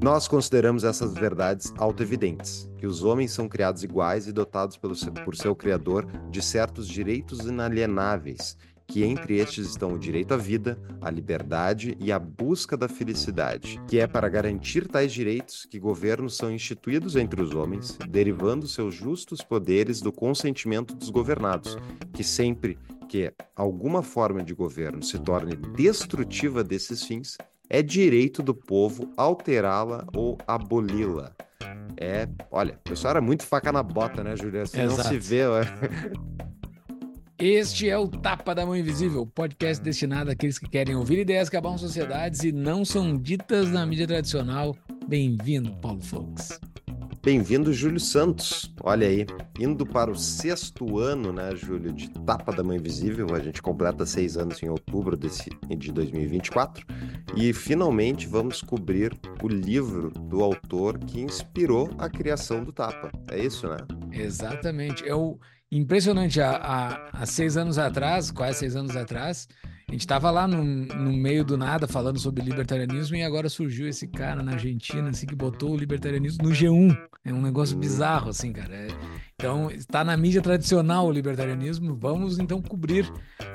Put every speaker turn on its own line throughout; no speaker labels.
Nós consideramos essas verdades autoevidentes, que os homens são criados iguais e dotados pelo por seu Criador de certos direitos inalienáveis, que entre estes estão o direito à vida, à liberdade e à busca da felicidade, que é para garantir tais direitos que governos são instituídos entre os homens, derivando seus justos poderes do consentimento dos governados, que sempre que alguma forma de governo se torne destrutiva desses fins, é direito do povo alterá-la ou aboli-la. É, olha, o pessoal era muito faca na bota, né, Juliana? Assim não se vê.
Este é o Tapa da Mão Invisível, podcast destinado àqueles que querem ouvir ideias que acabam sociedades e não são ditas na mídia tradicional. Bem-vindo, Paulo Fux.
Bem-vindo, Júlio Santos. Olha aí, indo para o sexto ano, né, Júlio, de Tapa da Mão Invisível. A gente completa seis anos em outubro desse, de 2024. E finalmente vamos cobrir o livro do autor que inspirou a criação do Tapa. É isso, né?
Exatamente. É o impressionante. Há, há, há seis anos atrás, quase seis anos atrás, a gente estava lá no, no, meio do nada falando sobre libertarianismo e agora surgiu esse cara na Argentina assim, que botou o libertarianismo no G1. É um negócio bizarro, assim, cara. É, então, está na mídia tradicional o libertarianismo. Vamos então cobrir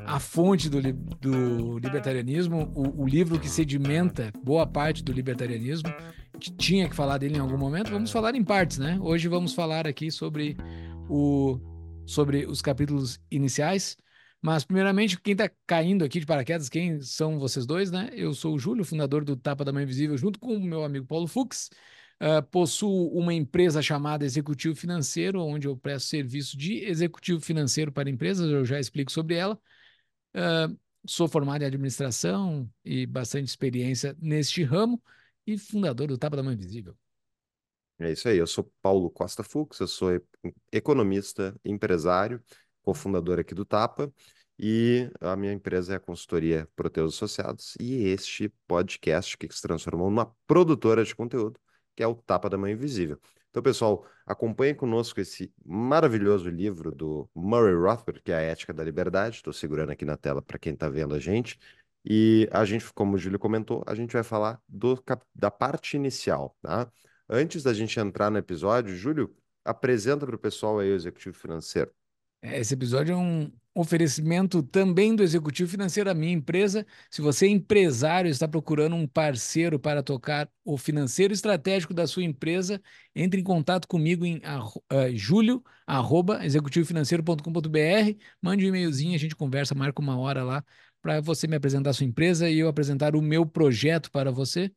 a fonte do, do libertarianismo, o, o livro que sedimenta boa parte do libertarianismo. A gente tinha que falar dele em algum momento. Vamos falar em partes, né? Hoje vamos falar aqui sobre o sobre os capítulos iniciais. Mas, primeiramente, quem está caindo aqui de paraquedas, quem são vocês dois, né? Eu sou o Júlio, fundador do Tapa da Mãe Invisível, junto com o meu amigo Paulo Fux. Uh, possuo uma empresa chamada Executivo Financeiro, onde eu presto serviço de executivo financeiro para empresas, eu já explico sobre ela. Uh, sou formado em administração e bastante experiência neste ramo e fundador do Tapa da Mãe Invisível.
É isso aí, eu sou Paulo Costa Fux, eu sou economista, empresário, cofundador aqui do Tapa, e a minha empresa é a consultoria Proteus Associados, e este podcast que se transformou numa produtora de conteúdo, que é o Tapa da Mãe Invisível. Então, pessoal, acompanhem conosco esse maravilhoso livro do Murray Rothbard, que é a Ética da Liberdade. Estou segurando aqui na tela para quem está vendo a gente. E a gente, como o Júlio comentou, a gente vai falar do, da parte inicial, tá? Antes da gente entrar no episódio, Júlio, apresenta para o pessoal aí o executivo financeiro.
É, esse episódio é um oferecimento também do executivo financeiro da minha empresa. Se você é empresário e está procurando um parceiro para tocar o financeiro estratégico da sua empresa, entre em contato comigo em uh, julio@executivofinanceiro.com.br, mande um e-mailzinho, a gente conversa, marca uma hora lá para você me apresentar a sua empresa e eu apresentar o meu projeto para você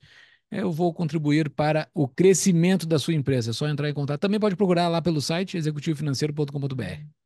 eu vou contribuir para o crescimento da sua empresa. É só entrar em contato. Também pode procurar lá pelo site executivofinanceiro.com.br.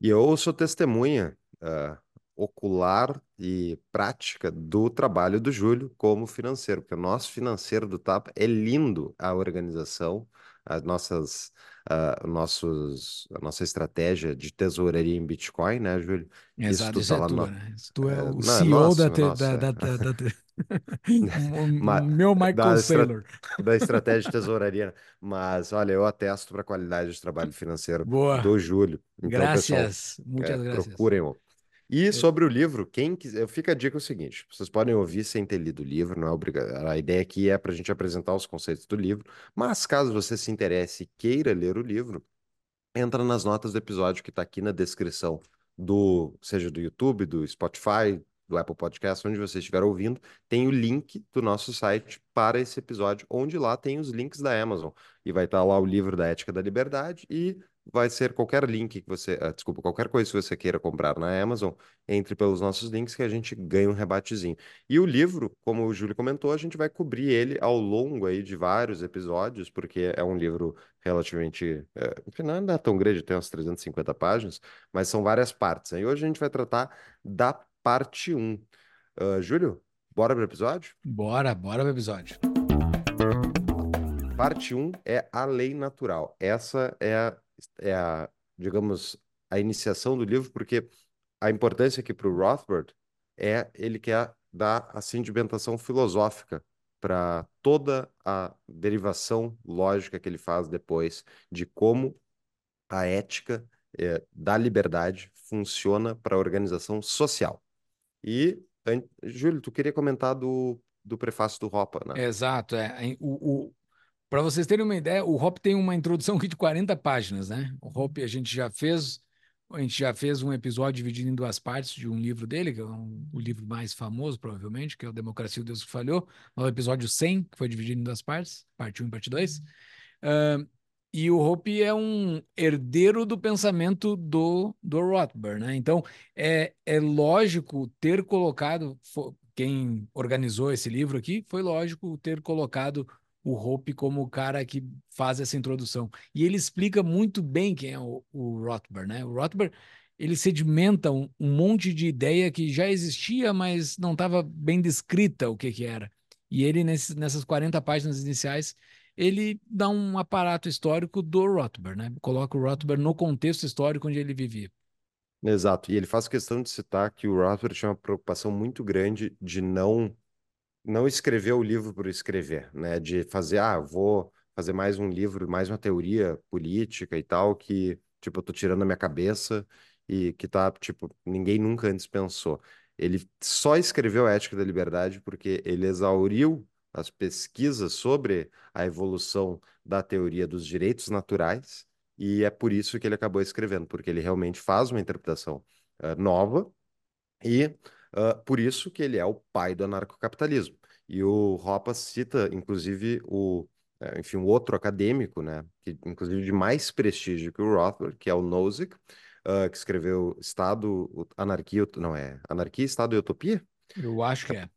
E eu sou testemunha uh, ocular e prática do trabalho do Júlio como financeiro, porque o nosso financeiro do TAP é lindo a organização, as nossas, uh, nossos, a nossa estratégia de tesouraria em Bitcoin, né, Júlio?
Exato, isso, é tu, no... né? Tu é, é o CEO nosso, da, te, da, da, da, da meu Michael da Saylor.
da estratégia de tesouraria. Mas, olha, eu atesto para a qualidade de trabalho financeiro Boa. do Júlio.
Então, graças. Pessoal, Muitas é, graças.
Procurem-o. E sobre o livro, quem quiser, fica a dica é o seguinte: vocês podem ouvir sem ter lido o livro, não é obrigado. A ideia aqui é para a gente apresentar os conceitos do livro, mas caso você se interesse e queira ler o livro, entra nas notas do episódio que está aqui na descrição do, seja do YouTube, do Spotify, do Apple Podcast, onde você estiver ouvindo, tem o link do nosso site para esse episódio, onde lá tem os links da Amazon. E vai estar lá o livro da Ética da Liberdade e vai ser qualquer link que você, uh, desculpa, qualquer coisa que você queira comprar na Amazon, entre pelos nossos links que a gente ganha um rebatezinho. E o livro, como o Júlio comentou, a gente vai cobrir ele ao longo aí de vários episódios, porque é um livro relativamente, uh, não é tão grande, tem umas 350 páginas, mas são várias partes. Aí hoje a gente vai tratar da parte 1. Uh, Júlio, bora pro episódio?
Bora, bora pro episódio.
Parte 1 é a lei natural. Essa é a, é a, digamos, a iniciação do livro, porque a importância aqui para o Rothbard é ele quer dar a sedimentação filosófica para toda a derivação lógica que ele faz depois de como a ética é, da liberdade funciona para a organização social. E Júlio, tu queria comentar do, do prefácio do Ropa, né?
Exato, é. O, o... Para vocês terem uma ideia, o Hop tem uma introdução aqui de 40 páginas, né? O Hop a gente já fez, a gente já fez um episódio dividido em duas partes de um livro dele, que é um, o livro mais famoso, provavelmente, que é o Democracia o Deus que Falhou, o episódio 100, que foi dividido em duas partes, parte 1 e parte 2. Uh, e o Hope é um herdeiro do pensamento do, do Rothbard, né? Então, é, é lógico ter colocado, quem organizou esse livro aqui, foi lógico ter colocado o Hope como o cara que faz essa introdução. E ele explica muito bem quem é o, o Rothbard, né? O Rothbard, ele sedimenta um, um monte de ideia que já existia, mas não estava bem descrita o que que era. E ele, nesse, nessas 40 páginas iniciais, ele dá um aparato histórico do Rothbard, né? Coloca o Rothbard no contexto histórico onde ele vivia.
Exato. E ele faz questão de citar que o Rothbard tinha uma preocupação muito grande de não não escrever o livro por escrever, né? De fazer, ah, vou fazer mais um livro, mais uma teoria política e tal que, tipo, eu tô tirando a minha cabeça e que tá, tipo, ninguém nunca antes pensou. Ele só escreveu a Ética da Liberdade porque ele exauriu as pesquisas sobre a evolução da teoria dos direitos naturais, e é por isso que ele acabou escrevendo, porque ele realmente faz uma interpretação uh, nova, e uh, por isso que ele é o pai do anarcocapitalismo. E o Hoppe cita, inclusive, o, uh, enfim, o outro acadêmico, né, que inclusive de mais prestígio que o Rothbard, que é o Nozick, uh, que escreveu Estado, Anarquia, não é, Anarquia, Estado e Utopia?
Eu acho que é.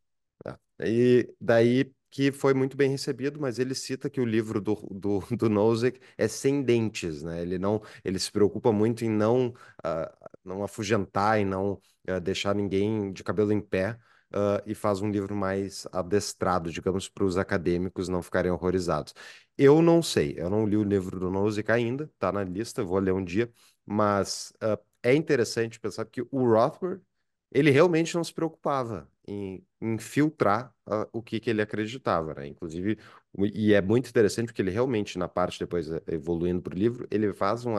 é. E daí que foi muito bem recebido, mas ele cita que o livro do, do, do Nozick é sem dentes, né? Ele não, ele se preocupa muito em não, uh, não afugentar e não uh, deixar ninguém de cabelo em pé uh, e faz um livro mais adestrado, digamos, para os acadêmicos não ficarem horrorizados. Eu não sei, eu não li o livro do Nozick ainda, tá na lista, vou ler um dia, mas é interessante pensar que o Rothbard ele realmente não se preocupava em, em filtrar uh, o que, que ele acreditava, né? Inclusive, e é muito interessante porque ele realmente, na parte depois eh, evoluindo para o livro, ele faz um,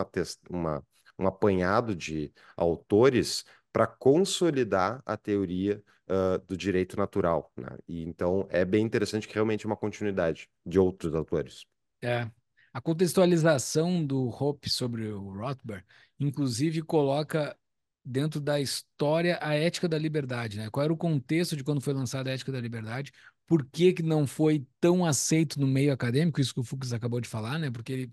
uma, um apanhado de autores para consolidar a teoria uh, do direito natural, né? E então é bem interessante que realmente é uma continuidade de outros autores.
É. A contextualização do Hope sobre o Rothbard, inclusive, coloca dentro da história a ética da liberdade, né? Qual era o contexto de quando foi lançada a ética da liberdade? Por que, que não foi tão aceito no meio acadêmico? Isso que o Fux acabou de falar, né? Porque ele,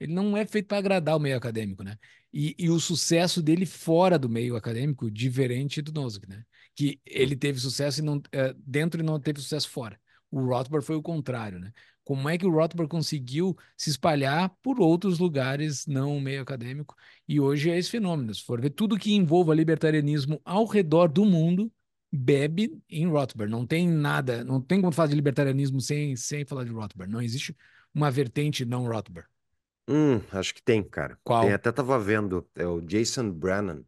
ele não é feito para agradar o meio acadêmico, né? E, e, o sucesso dele fora do meio acadêmico, diferente do Nozick, né? Que ele teve sucesso e não, é, dentro e não teve sucesso fora. O Rothbard foi o contrário, né? Como é que o Rothbard conseguiu se espalhar por outros lugares, não meio acadêmico, e hoje é esse fenômeno. Se for ver tudo que envolva libertarianismo ao redor do mundo, bebe em Rothbard. Não tem nada, não tem como falar de libertarianismo sem, sem falar de Rothbard. Não existe uma vertente não Rothbard.
Hum, acho que tem, cara.
Qual?
Tem, até tava vendo, é o Jason Brennan.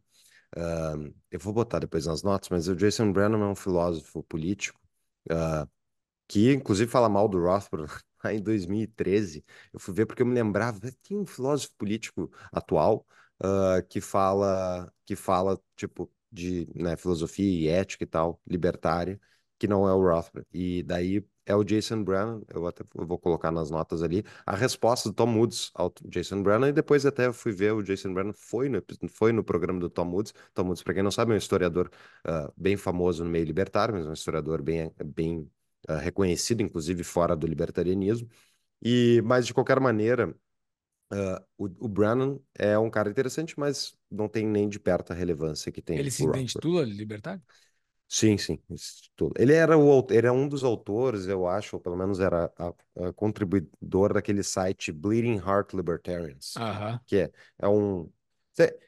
Uh, eu vou botar depois nas notas, mas o Jason Brennan é um filósofo político uh, que, inclusive, fala mal do Rothbard lá em 2013, eu fui ver porque eu me lembrava, tem um filósofo político atual uh, que fala, que fala, tipo, de né, filosofia e ética e tal, libertária, que não é o Rothbard. E daí é o Jason Brennan, eu até eu vou colocar nas notas ali, a resposta do Tom Woods ao Jason Brennan, e depois até fui ver o Jason Brennan, foi no, foi no programa do Tom Woods. Tom Woods, para quem não sabe, é um historiador uh, bem famoso no meio libertário, mas um historiador bem, bem uh, reconhecido, inclusive fora do libertarianismo. E, mas, de qualquer maneira, uh, o, o Brennan é um cara interessante, mas não tem nem de perto a relevância que tem
Ele se intitula libertário?
Sim, sim. Ele era, o, ele era um dos autores, eu acho, ou pelo menos era a, a contribuidor daquele site Bleeding Heart Libertarians,
uh -huh.
que é, é um...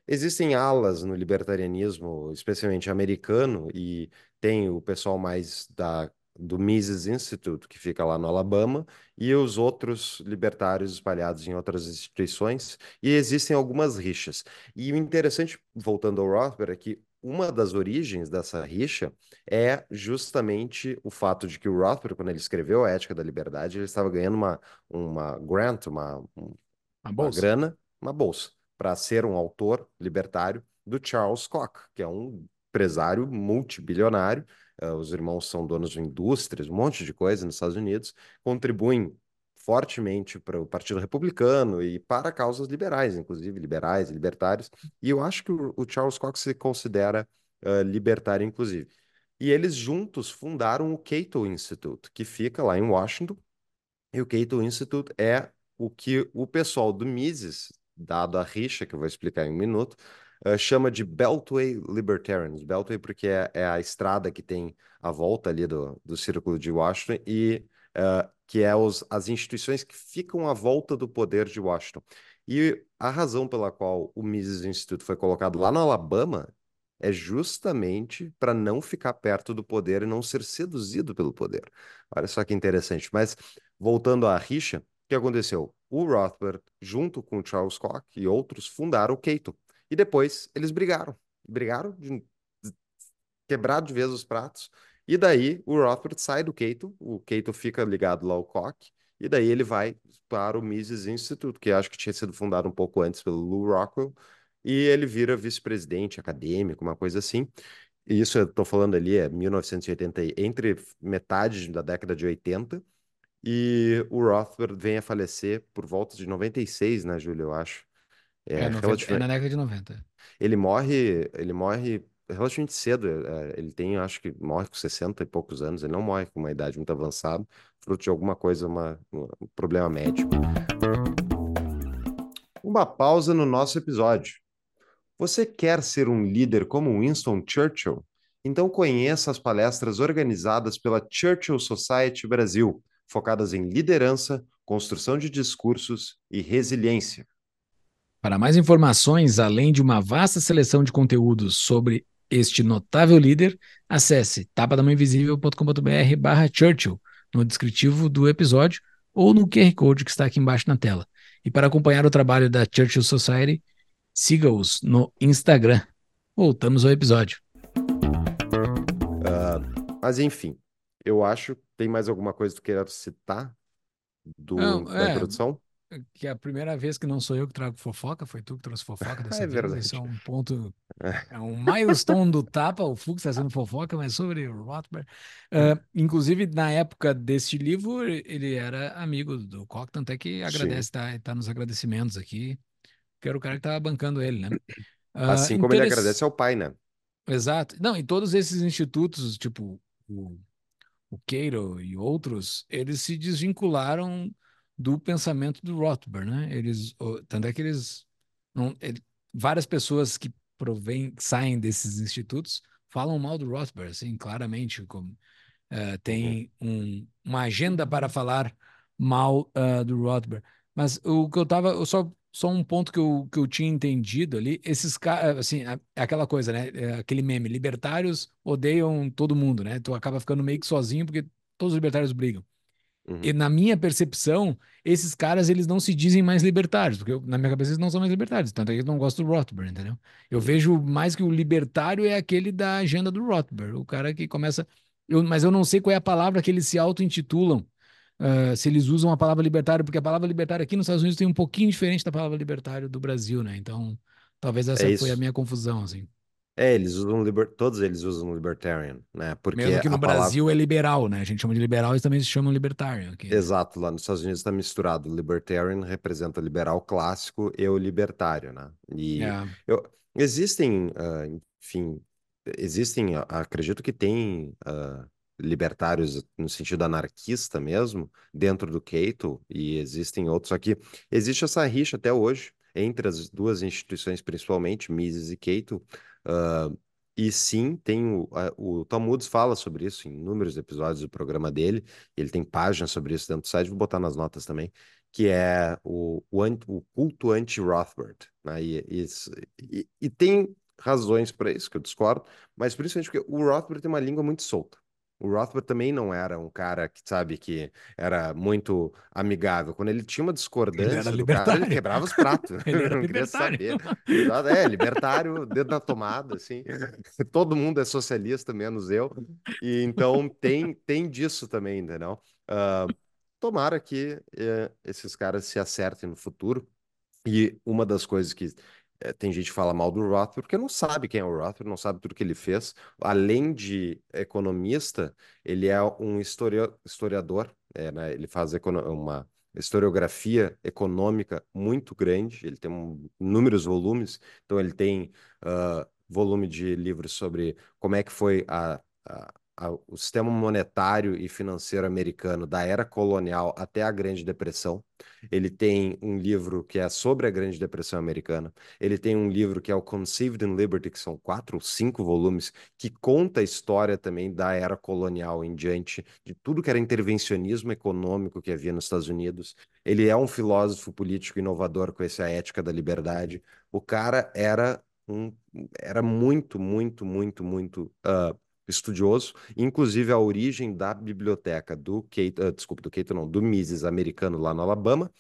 Existem alas no libertarianismo, especialmente americano, e tem o pessoal mais da do Mises Institute, que fica lá no Alabama, e os outros libertários espalhados em outras instituições, e existem algumas rixas. E o interessante, voltando ao Rothbard, é que uma das origens dessa rixa é justamente o fato de que o Rothbard, quando ele escreveu A Ética da Liberdade, ele estava ganhando uma, uma grant, uma, uma, uma grana, uma bolsa, para ser um autor libertário do Charles Koch, que é um empresário multibilionário, uh, os irmãos são donos de indústrias, um monte de coisa nos Estados Unidos, contribuem fortemente para o Partido Republicano e para causas liberais, inclusive liberais e libertários. E eu acho que o, o Charles Cox se considera uh, libertário, inclusive. E eles juntos fundaram o Cato Institute, que fica lá em Washington. E o Cato Institute é o que o pessoal do Mises, dado a rixa, que eu vou explicar em um minuto, uh, chama de Beltway Libertarians. Beltway porque é, é, a estrada que tem a volta ali do, do Círculo de Washington e uh, que é os, as instituições que ficam à volta do poder de Washington. E a razão pela qual o Mises Institute foi colocado lá no Alabama é justamente para não ficar perto do poder e não ser seduzido pelo poder. Olha só que interessante. Mas voltando à rixa, o que aconteceu? O Rothbard, junto com Charles Koch e outros, fundaram o Cato. E depois eles brigaram. Brigaram de quebrar de vez os pratos. E daí o Rothbard sai do Cato, o Cato fica ligado lá ao Koch, e daí ele vai para o Mises Institute, que acho que tinha sido fundado um pouco antes pelo Lou Rockwell, e ele vira vice-presidente acadêmico, uma coisa assim. E isso eu estou falando ali é 1980, entre metade da década de 80, e o Rothbard vem a falecer por volta de 96, né, Júlio, eu acho.
É, é, 90, é na década de 90.
Ele morre, ele morre relativamente cedo. É, ele tem, acho que morre com 60 e poucos anos. Ele não morre com uma idade muito avançada, fruto de alguma coisa, uma, um problema médico. Uma pausa no nosso episódio. Você quer ser um líder como Winston Churchill? Então conheça as palestras organizadas pela Churchill Society Brasil, focadas em liderança, construção de discursos e resiliência.
Para mais informações, além de uma vasta seleção de conteúdos sobre este notável líder, acesse tapadamainvisível.com.br barra Churchill no descritivo do episódio ou no QR Code que está aqui embaixo na tela. E para acompanhar o trabalho da Churchill Society, Siga-os no Instagram. Voltamos ao episódio.
Uh, mas enfim, eu acho. Tem mais alguma coisa que tu queira citar do, não, da é, introdução?
Que é a primeira vez que não sou eu que trago fofoca, foi tu que trouxe fofoca dessa é vez. Verdade. Esse é um ponto, é um milestone do tapa. O Fux está sendo fofoca, mas sobre o Rothbard. Uh, inclusive, na época deste livro, ele era amigo do Koch, tanto é que agradece, está tá nos agradecimentos aqui que era o cara que estava bancando ele, né?
Assim uh, como ele agradece ao pai, né?
Exato. Não, e todos esses institutos, tipo o, o Cato e outros, eles se desvincularam do pensamento do Rothbard, né? Eles, tanto é que eles, não, ele, várias pessoas que provém, saem desses institutos falam mal do Rothbard, assim, claramente, como uh, tem uhum. um, uma agenda para falar mal uh, do Rothbard. Mas o que eu tava, só só um ponto que eu, que eu tinha entendido ali, esses caras, assim, é aquela coisa, né? É aquele meme, libertários odeiam todo mundo, né? Tu acaba ficando meio que sozinho porque todos os libertários brigam. Uhum. E na minha percepção, esses caras, eles não se dizem mais libertários, porque eu, na minha cabeça eles não são mais libertários, tanto é que eu não gosto do Rothbard, entendeu? Eu uhum. vejo mais que o libertário é aquele da agenda do Rothbard, o cara que começa... Eu, mas eu não sei qual é a palavra que eles se auto-intitulam, uh, se eles usam a palavra libertário, porque a palavra libertário aqui nos Estados Unidos tem um pouquinho diferente da palavra libertário do Brasil, né? Então, talvez essa é foi a minha confusão, assim.
É, eles usam liber... todos eles usam libertarian, né? Porque
Mesmo que no Brasil palavra... é liberal, né? A gente chama de liberal, eles também se chamam libertarian aqui.
Exato, lá nos Estados Unidos está misturado. Libertarian representa o liberal clássico e o libertário, né? E é. eu... existem, uh, enfim, existem, acredito que tem uh, libertários no sentido anarquista mesmo, dentro do Cato, e existem outros. Que existe essa rixa até hoje entre as duas instituições, principalmente Mises e Cato. Uh, e sim, tem o, a, o Tom Woods fala sobre isso em inúmeros episódios do programa dele. Ele tem páginas sobre isso dentro do site, vou botar nas notas também, que é o, o, o culto anti-Rothbard. Né? E, e, e, tem razões para isso, que eu discordo, mas principalmente porque o Rothbard tem uma língua muito solta. O Rothbard também não era um cara que, sabe, que era muito amigável. Quando ele tinha uma discordância do cara, ele quebrava os pratos.
ele era não queria saber.
É, libertário, dedo na tomada, assim. Todo mundo é socialista, menos eu. E então tem, tem disso também, entendeu? Uh, tomara que uh, esses caras se acertem no futuro. E uma das coisas que é, tem gente que fala mal do Rothbard porque não sabe quem é o Rothbard, não sabe tudo que ele fez. Além de economista, ele é um historia- historiador, é, né? Ele faz uma historiografia econômica muito grande, ele tem um- inúmeros volumes, então ele tem ah, volume de livros sobre como é que foi a- o sistema monetário e financeiro americano da era colonial até a Grande Depressão. Ele tem um livro que é sobre a Grande Depressão Americana. Ele tem um livro que é o Conceived in Liberty, que são quatro ou cinco volumes, que conta a história também da era colonial em diante, de tudo que era intervencionismo econômico que havia nos Estados Unidos. Ele é um filósofo político inovador com essa ética da liberdade. O cara era um, era muito, muito, muito, muito ah, estudioso, inclusive a origem da biblioteca do Kate, ah, desculpa, do Kate não, do Mises americano lá no Alabama,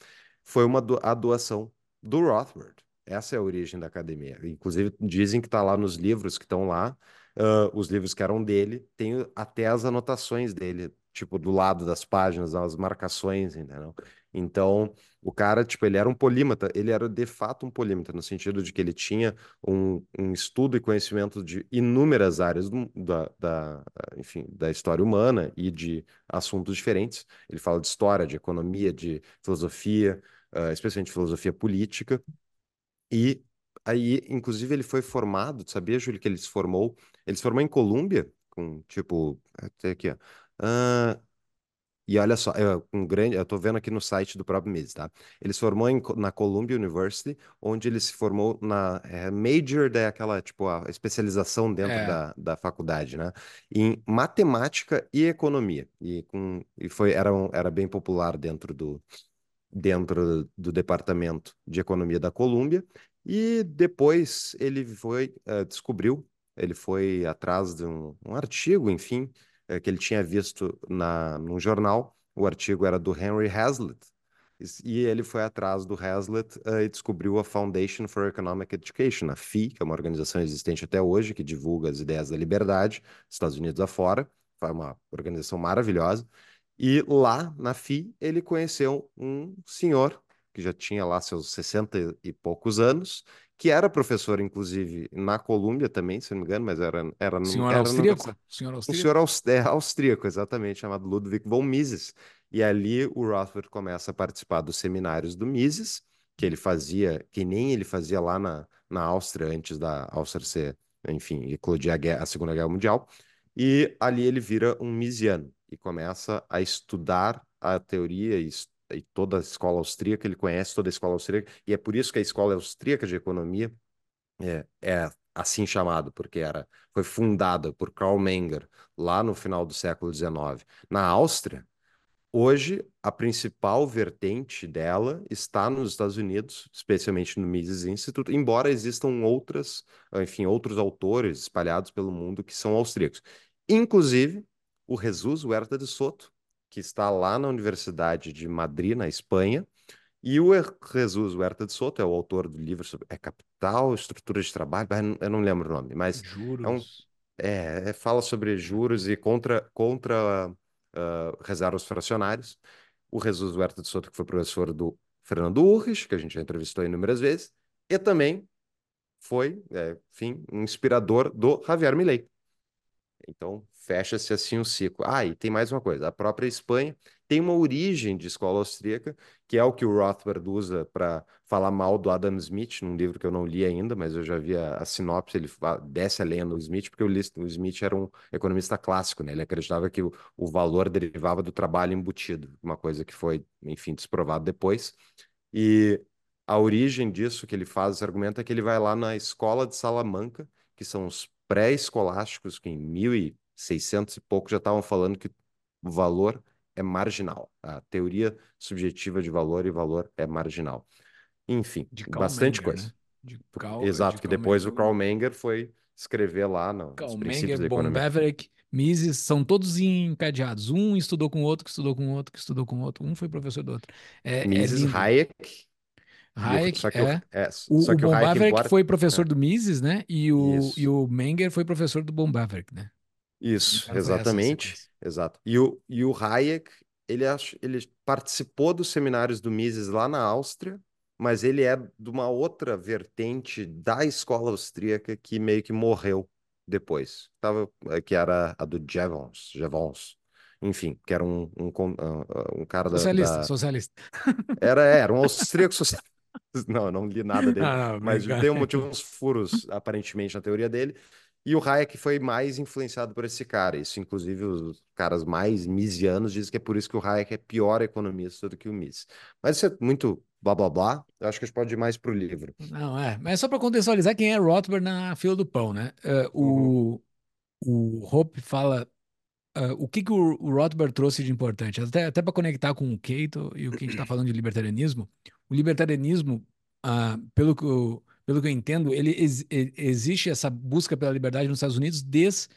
foi uma do, a doação do Rothbard. Essa é a origem da academia. Inclusive, dizem que está lá nos livros que estão lá, ah, os livros que eram dele, tem até as anotações dele, tipo, do lado das páginas, as marcações, entendeu? Então, o cara, tipo, ele era um polímata, ele era de fato um polímata, no sentido de que ele tinha um, um estudo e conhecimento de inúmeras áreas do- da, da, enfim, da história humana e de assuntos diferentes. Ele fala de história, de economia, de filosofia, ah, especialmente filosofia política. E aí, inclusive, ele foi formado, sabia, Júlio, que ele se formou? Ele se formou em Colômbia, com, tipo, até aqui, ó. Ah, e olha só, eu, um grande, eu tô vendo aqui no site do próprio Mises, tá? Ele se formou em na Columbia University, onde ele se formou na é, major daquela, tipo, a especialização dentro
É,
da, da faculdade, né? Em matemática e economia. E, com, e foi, era, um- era bem popular dentro do, dentro do Departamento de Economia da Colômbia, e depois ele foi, eh, descobriu, ele foi atrás de um, um artigo, enfim, eh, que ele tinha visto na, num jornal, o artigo era do Henry Hazlitt, e ele foi atrás do Hazlitt, eh, e descobriu a Foundation for Economic Education, a FEE, que é uma organização existente até hoje, que divulga as ideias da liberdade, Estados Unidos afora, foi uma organização maravilhosa, e lá na FI ele conheceu um senhor que já tinha lá seus 60 e poucos anos, que era professor, inclusive, na Colômbia também, se não me engano, mas era, era, num-
senhor
era
austríaco?
universidade.
Senhor austríaco?
senhor aus- é, austríaco, exatamente, chamado Ludwig von Mises. E ali o Rothbard começa a participar dos seminários do Mises, que ele fazia, que nem ele fazia lá na, na Áustria, antes da Áustria ser, enfim, eclodir a, guerra- a Segunda Guerra Mundial. E ali ele vira um Misesiano e começa a estudar a teoria e, e toda a escola austríaca, ele conhece toda a escola austríaca, e é por isso que a escola austríaca de economia é, é assim chamado, porque era, foi fundada por Karl Menger lá no final do século XIX. Na Áustria, Hoje, a principal vertente dela está nos Estados Unidos, especialmente no Mises Institute, embora existam outras, enfim, outros autores espalhados pelo mundo que são austríacos. Inclusive, o Jesus Huerta de Soto, que está lá na Universidade de Madrid, na Espanha, e o Er- Jesus Huerta de Soto é o autor do livro sobre é Capital, Estrutura de Trabalho, eu não lembro o nome, mas é um
Juros.
é, é- fala sobre juros e contra, contra ah, reservas fracionárias. O Jesus Huerta de Soto, que foi professor do Fernando Urrich, que a gente já entrevistou inúmeras vezes, e também foi, é, enfim, um inspirador do Javier Milei. Então, fecha-se assim o ciclo. Ah, e tem mais uma coisa: a própria Espanha tem uma origem de escola austríaca, que é o que o Rothbard usa para falar mal do Adam Smith, num livro que eu não li ainda, mas eu já vi a, a sinopse. Ele desce a lenha no Smith, porque o, o Smith era um economista clássico, né? Ele acreditava que o, o valor derivava do trabalho embutido, uma coisa que foi, enfim, desprovado depois. E a origem disso que ele faz, esse argumento, é que ele vai lá na escola de Salamanca, que são os pré-escolásticos, que em 1600 e pouco já estavam falando que o valor é marginal. A teoria subjetiva de valor e valor é marginal. Enfim, bastante
Menger,
coisa.
né? De Karl,
Exato,
de
que depois o
Menger.
Karl Menger foi escrever lá no- nos
Karl
princípios
Menger,
da economia.
Beverick, Mises, são todos encadeados. Um estudou com o outro, que estudou com o outro, que estudou com o outro. Um foi professor do outro. É, é
Mises,
lindo.
Hayek, e o-
Hayek,
só que o,
é.
é,
O,
só
o
que o
Von
Hayek, embora...
foi professor
é,
do Mises, né? E o,
isso.
e o Menger foi professor do Von Beverick, né?
Isso,
é
exatamente, exato. E o, e o Hayek, ele, ele participou dos seminários do Mises lá na Áustria, mas ele é de uma outra vertente da escola austríaca que meio que morreu depois. Tava, eh, que era a do Jevons, Jevons. Enfim, que era um, um, um cara
socialista,
da,
Socialista,
Era, era um austríaco socialista. Não, não li nada dele.
Ah,
mas
obrigado.
tem um, tinha uns furos, aparentemente, na teoria dele. E o Hayek foi mais influenciado por esse cara. Isso, inclusive, os caras mais misianos dizem que é por isso que o Hayek é pior economista do que o Mises. Mas isso é muito blá blá blá. Eu acho que a gente pode ir mais pro livro.
Não, é. Mas só para contextualizar quem é Rothbard na fila do pão, né? Uh, o, o Hope fala uh, o que, que o, o Rothbard trouxe de importante. Até, até para conectar com o Cato e o que a gente está falando de libertarianismo. O libertarianismo, uh, pelo que eu pelo que eu entendo, ele ex, existe essa busca pela liberdade nos Estados Unidos desde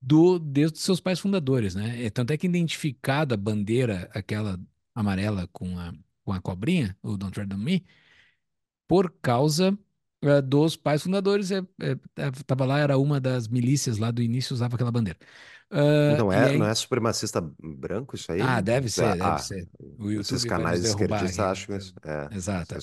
do, desde os seus pais fundadores, né? Tanto é que identificada a bandeira, aquela amarela com a, com a cobrinha, o Don't Tread on Me, por causa uh, dos pais fundadores. É, é, é, tava lá, era uma das milícias lá do início, usava aquela bandeira.
Uh, não, é, aí... não é supremacista branco isso aí?
Ah, deve ser, deve ah, ser.
O YouTube esses canais esquerdistas acham isso. É,
Exato.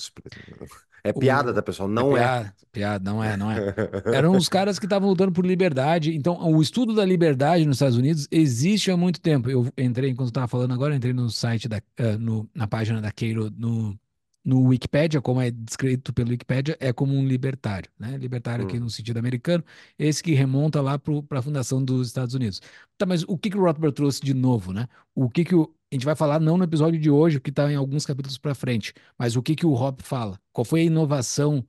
É piada o, da pessoa, não é.
Piada, é. piada, não é, não é. Eram os caras que estavam lutando por liberdade. Então, o estudo da liberdade nos Estados Unidos existe há muito tempo. Eu entrei, enquanto estava falando agora, entrei no site, da, uh, no, na página da Keiro, no, no Wikipedia, como é descrito pelo Wikipedia, é como um libertário, né? Libertário hum. aqui no sentido americano, esse que remonta lá para a fundação dos Estados Unidos. Tá, mas o que, que o Rothbard trouxe de novo, né? O que, que o, a gente vai falar não no episódio de hoje, que está em alguns capítulos para frente, mas o que, que o Hop fala? Qual foi a inovação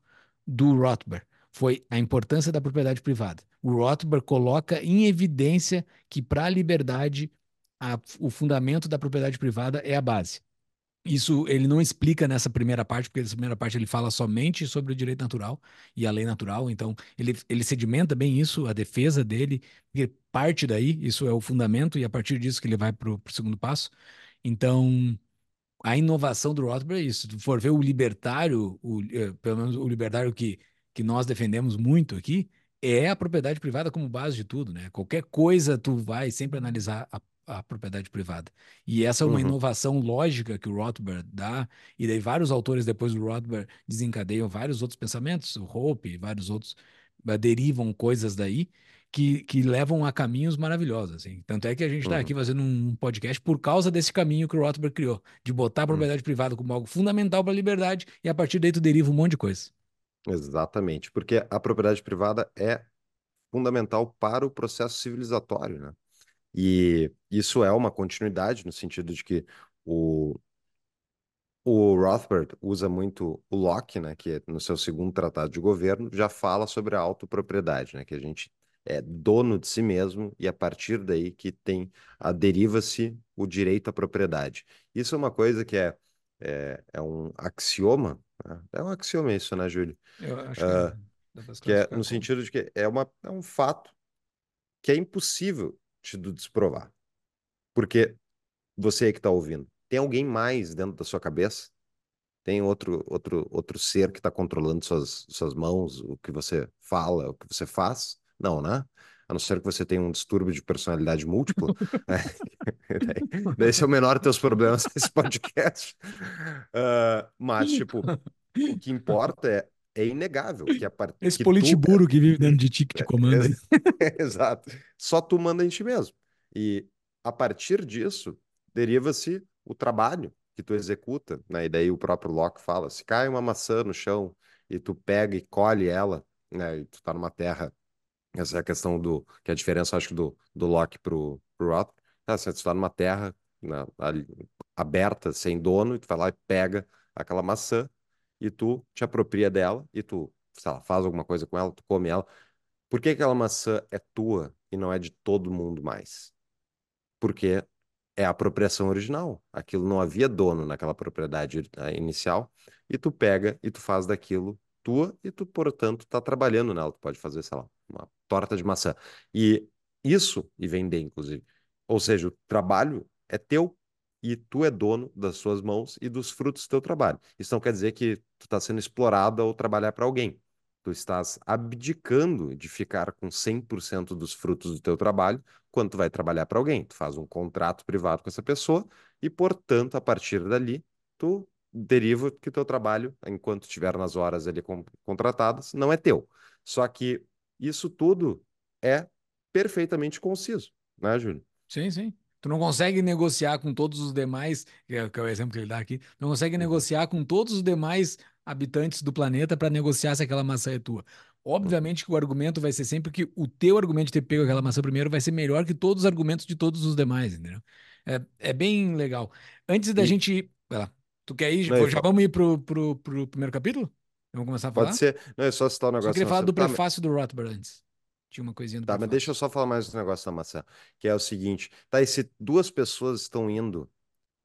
do Rothbard? Foi a importância da propriedade privada. O Rothbard coloca em evidência que para a liberdade, a, o fundamento da propriedade privada é a base. Isso ele não explica nessa primeira parte, porque nessa primeira parte ele fala somente sobre o direito natural e a lei natural. Então, ele, ele sedimenta bem isso, a defesa dele, e parte daí, isso é o fundamento, e a partir disso que ele vai para o segundo passo. Então, a inovação do Rothbard é isso. Se for ver o libertário, o, eh, pelo menos o libertário que, que nós defendemos muito aqui, é a propriedade privada como base de tudo, né? Qualquer coisa tu vai sempre analisar a a propriedade privada. E essa é uma uhum. inovação lógica que o Rothbard dá, e daí vários autores depois do Rothbard desencadeiam vários outros pensamentos, o Hope e vários outros uh, derivam coisas daí que, que levam a caminhos maravilhosos. Assim. Tanto é que a gente está uhum. aqui fazendo um podcast por causa desse caminho que o Rothbard criou, de botar a uhum. propriedade uhum. privada como algo fundamental para a liberdade, e a partir daí tu deriva um monte de coisa.
Exatamente, porque a propriedade privada é fundamental para o processo civilizatório, né? E isso é uma continuidade no sentido de que o, o Rothbard usa muito o Locke, né, que é no seu segundo tratado de governo, já fala sobre a autopropriedade, né, que a gente é dono de si mesmo e a partir daí que tem a deriva-se o direito à propriedade. Isso é uma coisa que é, é, é um axioma, né? é um axioma isso, né, Júlio?
Eu acho uh,
que, que é no sentido de que é, uma, é um fato que é impossível te desprovar. Porque você que está ouvindo, tem alguém mais dentro da sua cabeça? Tem outro, outro, outro ser que está controlando suas, suas mãos, o que você fala, o que você faz? Não, né? A não ser que você tenha um distúrbio de personalidade múltipla. daí, esse é o menor dos teus problemas nesse podcast. Uh, mas, tipo, o que importa é, é inegável que a partir
Esse que politiburo tu... que vive dentro de ti que te comanda.
Exato. Só tu manda em ti mesmo. E a partir disso, deriva-se o trabalho que tu executa, né? E daí o próprio Locke fala, se cai uma maçã no chão e tu pega e colhe ela, né? E tu tá numa terra, essa é a questão do, que é a diferença, acho que do, do Locke pro, pro Roth, ah, se tu tá numa terra né, aberta, sem dono, e tu vai lá e pega aquela maçã e tu te apropria dela e tu, sei lá, faz alguma coisa com ela, tu come ela. Por que aquela maçã é tua e não é de todo mundo mais? Porque é a apropriação original. Aquilo não havia dono naquela propriedade né, inicial e tu pega e tu faz daquilo tua e tu, portanto, está trabalhando nela. Tu pode fazer, sei lá, uma torta de maçã. E isso, e vender, inclusive. Ou seja, o trabalho é teu e tu é dono das suas mãos e dos frutos do teu trabalho. Isso não quer dizer que tu está sendo explorado ou trabalhar para alguém. Tu estás abdicando de ficar com 100% dos frutos do teu trabalho quando tu vai trabalhar para alguém. Tu faz um contrato privado com essa pessoa e, portanto, a partir dali, tu deriva que teu trabalho, enquanto estiver nas horas ali contratadas, não é teu. Só que isso tudo é perfeitamente conciso, né, Júlio?
Sim, sim. Tu não consegue negociar com todos os demais, que é, que é o exemplo que ele dá aqui, não consegue uhum. negociar com todos os demais habitantes do planeta para negociar se aquela maçã é tua. Obviamente que o argumento vai ser sempre que o teu argumento de ter pego aquela maçã primeiro vai ser melhor que todos os argumentos de todos os demais, entendeu? É, é bem legal. Antes da e... gente. Vai lá. Tu quer ir? Não, já vamos ir pro, pro, pro primeiro capítulo? Vamos começar a falar?
Pode ser. Não, é só citar um negócio. Eu
queria falar do tá, prefácio do Rothbard antes. Tinha uma coisinha do
Tá, mas deixa eu só falar mais do negócio da maçã, que é o seguinte. Tá, e se duas pessoas estão indo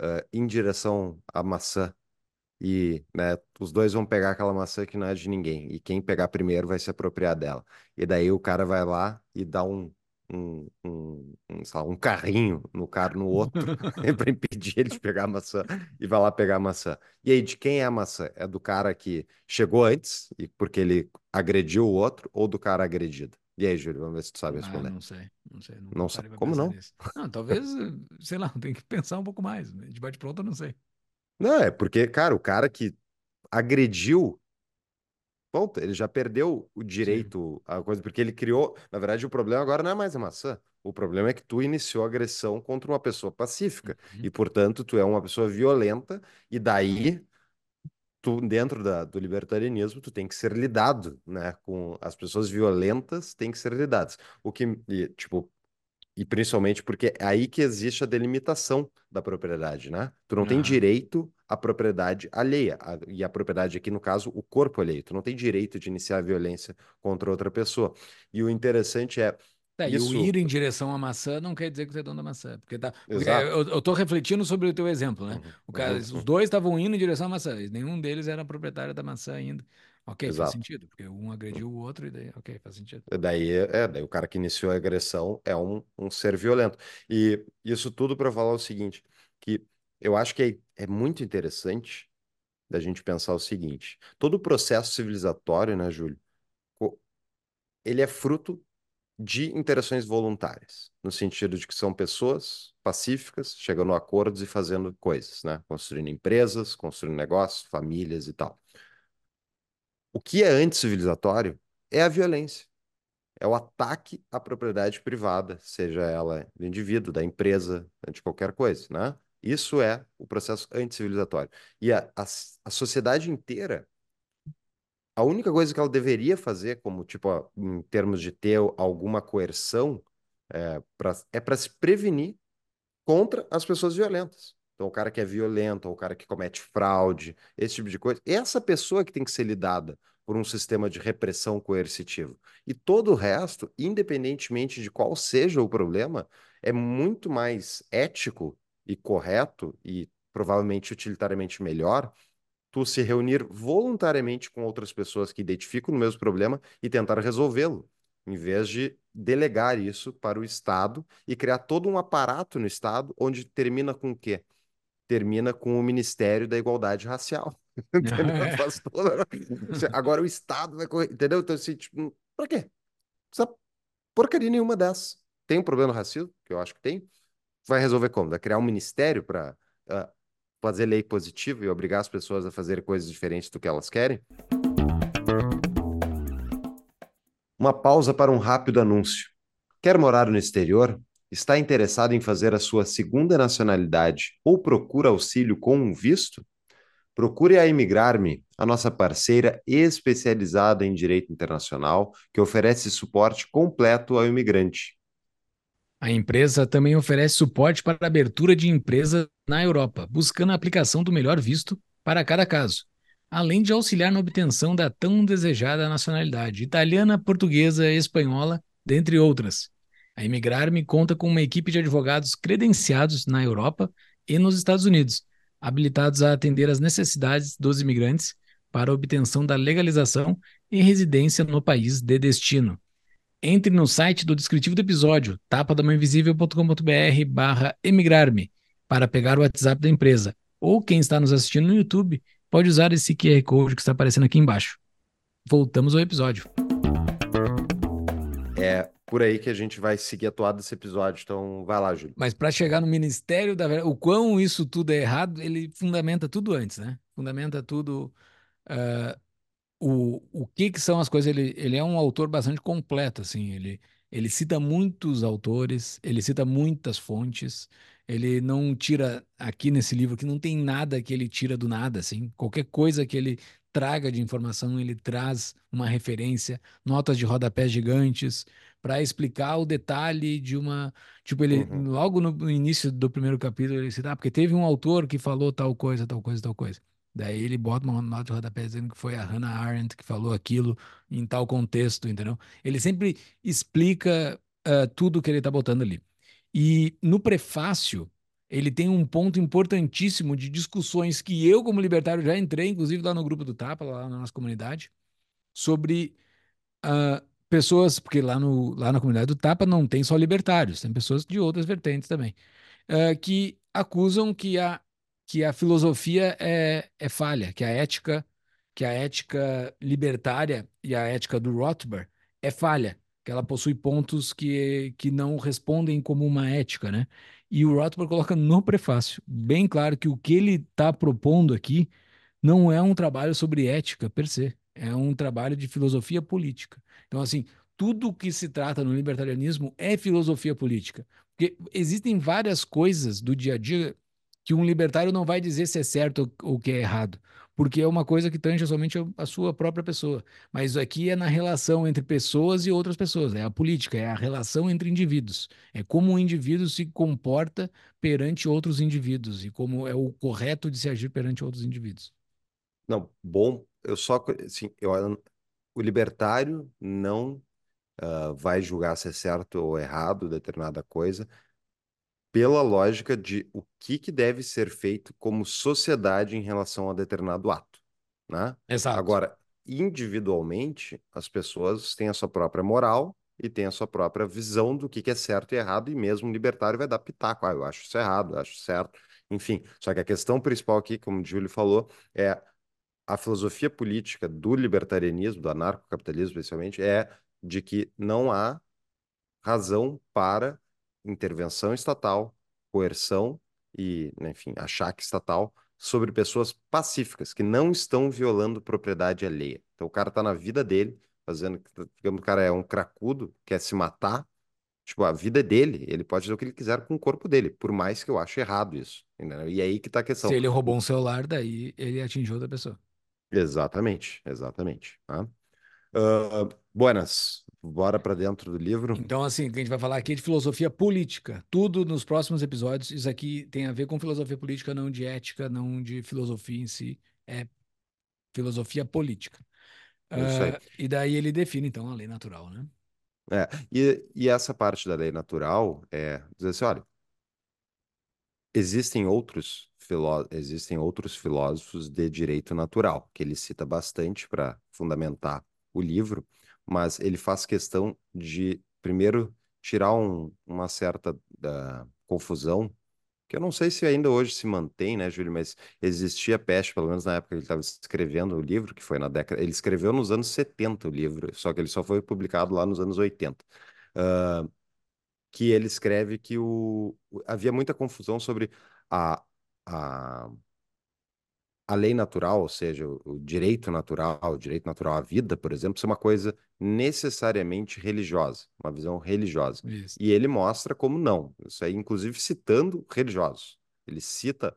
uh, em direção à maçã e né, os dois vão pegar aquela maçã que não é de ninguém, e quem pegar primeiro vai se apropriar dela. E daí o cara vai lá e dá um, um, um, um, lá, um carrinho no cara no outro para impedir ele de pegar a maçã e vai lá pegar a maçã. E aí, de quem é a maçã? É do cara que chegou antes, e porque ele agrediu o outro, ou do cara agredido? E aí, Júlio, vamos ver se tu sabe ah, responder.
Ah, não sei, não sei.
Não sabe. Como não?
Nisso. Não, talvez, sei lá, tem que pensar um pouco mais. De bate pronto, eu não sei.
Não, é porque, cara, o cara que agrediu, ponto, ele já perdeu o direito à coisa, porque ele criou. Na verdade, o problema agora não é mais a maçã. O problema é que tu iniciou agressão contra uma pessoa pacífica. Uhum. E, portanto, tu é uma pessoa violenta, e daí. Tu, dentro da, do libertarianismo, tu tem que ser lidado, né? Com as pessoas violentas têm que ser lidadas. O que, e, tipo, e principalmente porque é aí que existe a delimitação da propriedade, né? Tu não tem direito à propriedade alheia. A, e a propriedade aqui, no caso, o corpo alheio. Tu não tem direito de iniciar a violência contra outra pessoa. E o interessante é.
É, isso... E o ir em direção à maçã não quer dizer que você é dono da maçã. Porque, tá, porque eu, tô refletindo sobre o teu exemplo, né? Uhum, o cara, uhum, Os dois estavam indo em direção à maçã, nenhum deles era proprietário da maçã ainda. Ok, Exato. faz sentido, porque um agrediu o outro e daí, ok, faz sentido.
Daí, é, daí o cara que iniciou a agressão é um, um ser violento. E isso tudo para falar o seguinte, que eu acho que é, é muito interessante da gente pensar o seguinte, todo o processo civilizatório, né, Júlio, ele é fruto de interações voluntárias, no sentido de que são pessoas pacíficas, chegando a acordos e fazendo coisas, né? Construindo empresas, construindo negócios, famílias e tal. O que é anticivilizatório é a violência. É o ataque à propriedade privada, seja ela do indivíduo, da empresa, de qualquer coisa, né? Isso é o processo anticivilizatório. E a, a, a sociedade inteira, a única coisa que ela deveria fazer, como tipo, em termos de ter alguma coerção, é para é se prevenir contra as pessoas violentas. Então, o cara que é violento, ou o cara que comete fraude, esse tipo de coisa, essa pessoa que tem que ser lidada por um sistema de repressão coercitivo. E todo o resto, independentemente de qual seja o problema, é muito mais ético e correto e provavelmente utilitariamente melhor tu se reunir voluntariamente com outras pessoas que identificam o mesmo problema e tentar resolvê-lo, em vez de delegar isso para o Estado e criar todo um aparato no Estado onde termina com o quê? termina com o Ministério da Igualdade Racial. Agora o Estado vai correr, entendeu? Então, assim, tipo, pra quê? Essa porcaria nenhuma dessa. Tem um problema racismo, que eu acho que tem. Vai resolver como? Vai criar um ministério para uh, ah, fazer lei positiva e obrigar as pessoas a fazer coisas diferentes do que elas querem? Uma pausa para um rápido anúncio. Quer morar no exterior? Está interessado em fazer a sua segunda nacionalidade ou procura auxílio com um visto? Procure a Imigrar-me, a nossa parceira especializada em direito internacional, que oferece suporte completo ao imigrante.
A empresa também oferece suporte para a abertura de empresa na Europa, buscando a aplicação do melhor visto para cada caso, além de auxiliar na obtenção da tão desejada nacionalidade italiana, portuguesa, espanhola, dentre outras. A Imigrar-me conta com uma equipe de advogados credenciados na Europa e nos Estados Unidos, habilitados a atender às necessidades dos imigrantes para obtenção da legalização e residência no país de destino. Entre no site do descritivo do episódio, tapadamainvisível.com.br barra emigrar-me, para pegar o WhatsApp da empresa. Ou quem está nos assistindo no YouTube, pode usar esse QR Code que está aparecendo aqui embaixo. Voltamos ao episódio.
É, por aí que a gente vai seguir a toada desse episódio. Então, vai lá, Júlio.
Mas para chegar no Ministério da Verdade, o quão isso tudo é errado, ele fundamenta tudo antes, né? Fundamenta tudo. Uh, o, o que que são as coisas. Ele, ele é um autor bastante completo, assim. Ele, ele cita muitos autores, ele cita muitas fontes. Ele não tira aqui nesse livro que não tem nada que ele tira do nada, assim. Qualquer coisa que ele traga de informação, ele traz uma referência, notas de rodapé gigantes para explicar o detalhe de uma. Tipo, ele, uhum. logo no início do primeiro capítulo, ele cita, ah, porque teve um autor que falou tal coisa, tal coisa, tal coisa. Daí ele bota uma nota de rodapé dizendo que foi a Hannah Arendt que falou aquilo em tal contexto, entendeu? Ele sempre explica uh, tudo que ele está botando ali. E no prefácio, ele tem um ponto importantíssimo de discussões que eu, como libertário, já entrei, inclusive lá no grupo do Tapa, lá na nossa comunidade, sobre uh, pessoas, porque lá, no, lá na comunidade do Tapa não tem só libertários, tem pessoas de outras vertentes também, uh, que acusam que a, que a filosofia é, é falha, que a ética, que a ética libertária e a ética do Rothbard é falha, que ela possui pontos que, que não respondem como uma ética, né? E o Rothbard coloca no prefácio, bem claro que o que ele está propondo aqui não é um trabalho sobre ética per se, é um trabalho de filosofia política. Então, assim, tudo que se trata no libertarianismo é filosofia política. Porque existem várias coisas do dia a dia que um libertário não vai dizer se é certo ou que é errado, porque é uma coisa que tange somente a sua própria pessoa. Mas aqui é na relação entre pessoas e outras pessoas, é a política, é a relação entre indivíduos, é como um indivíduo se comporta perante outros indivíduos e como é o correto de se agir perante outros indivíduos.
Não, bom, eu só, assim, eu, o libertário não uh, vai julgar se é certo ou errado determinada coisa pela lógica de o que, que deve ser feito como sociedade em relação a determinado ato, né?
Exato.
Agora, individualmente, as pessoas têm a sua própria moral e têm a sua própria visão do que, que é certo e errado, e mesmo um libertário vai dar pitaco, ah, eu acho isso errado, eu acho certo, enfim. Só que a questão principal aqui, como o Júlio falou, é a filosofia política do libertarianismo, do anarcocapitalismo especialmente, é de que não há razão para intervenção estatal, coerção e, enfim, achaque estatal sobre pessoas pacíficas que não estão violando propriedade alheia. Então o cara está na vida dele, fazendo, digamos, o cara é um cracudo, quer se matar, Tipo, a vida é dele, ele pode fazer o que ele quiser com o corpo dele, por mais que eu ache errado isso. Entendeu? E é aí que tá a questão.
Se ele roubou um celular, daí ele atingiu outra pessoa.
Exatamente, exatamente. Tá? Uh, buenas, bora para dentro do livro.
Então, assim, a gente vai falar aqui de filosofia política. Tudo nos próximos episódios. Isso aqui tem a ver com filosofia política, não de ética, não de filosofia em si. É filosofia política. Uh, e daí ele define, então, a lei natural, né?
É, e, e essa parte da lei natural é dizer assim, olha, existem outros filó existem outros filósofos de direito natural, que ele cita bastante para fundamentar o livro, mas ele faz questão de, primeiro, tirar um, uma certa uh, confusão, que eu não sei se ainda hoje se mantém, né, Júlio, mas existia peste, pelo menos na época que ele estava escrevendo o livro, que foi na década. Ele escreveu nos anos 70 o livro, só que ele só foi publicado lá nos anos 80. Uh, que ele escreve que o, havia muita confusão sobre a, a, a lei natural, ou seja, o, o direito natural, o direito natural à vida, por exemplo, ser uma coisa necessariamente religiosa, uma visão religiosa. Isso. E ele mostra como não, isso aí, inclusive citando religiosos. Ele cita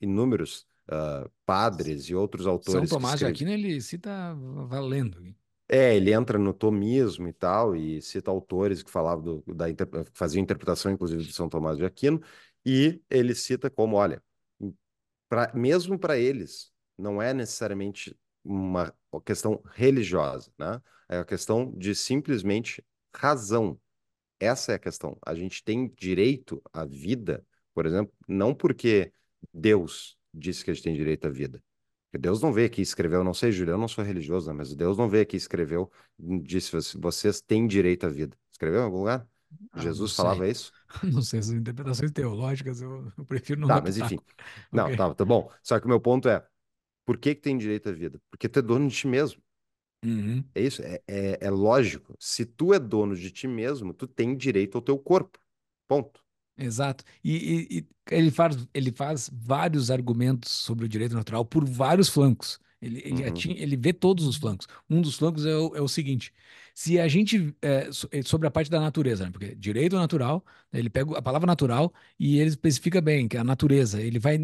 inúmeros uh, padres e outros autores.
São Tomás de Aquino ele cita valendo.
É, ele entra no tomismo e tal, e cita autores que falavam do, da faziam interpretação, inclusive, de São Tomás de Aquino, e ele cita como, olha, pra, mesmo para eles, não é necessariamente uma questão religiosa, né? É a questão de simplesmente razão. Essa é a questão. A gente tem direito à vida, por exemplo, não porque Deus disse que a gente tem direito à vida. Porque Deus não aqui e escreveu, não sei, Julião, eu não sou religioso, né? mas Deus não aqui e escreveu, disse, vocês têm direito à vida. Escreveu em algum lugar? Ah, Jesus falava isso?
Não sei, essas interpretações teológicas eu, eu prefiro não
Tá, mas enfim. Não, okay. tá, tá bom. Só que o meu ponto é, por que que tem direito à vida? Porque tu é dono de ti mesmo.
Uhum.
É isso, é, é, é lógico. Se tu é dono de ti mesmo, tu tem direito ao teu corpo. Ponto.
Exato. E, e- e ele faz, ele faz vários argumentos sobre o direito natural por vários flancos. Ele, ele,
Uhum,
atin- ele vê todos os flancos. Um dos flancos é o, é o seguinte: se a gente. é, so- sobre a parte da natureza, né? Porque direito natural, ele pega a palavra natural e ele especifica bem que é a natureza. Ele vai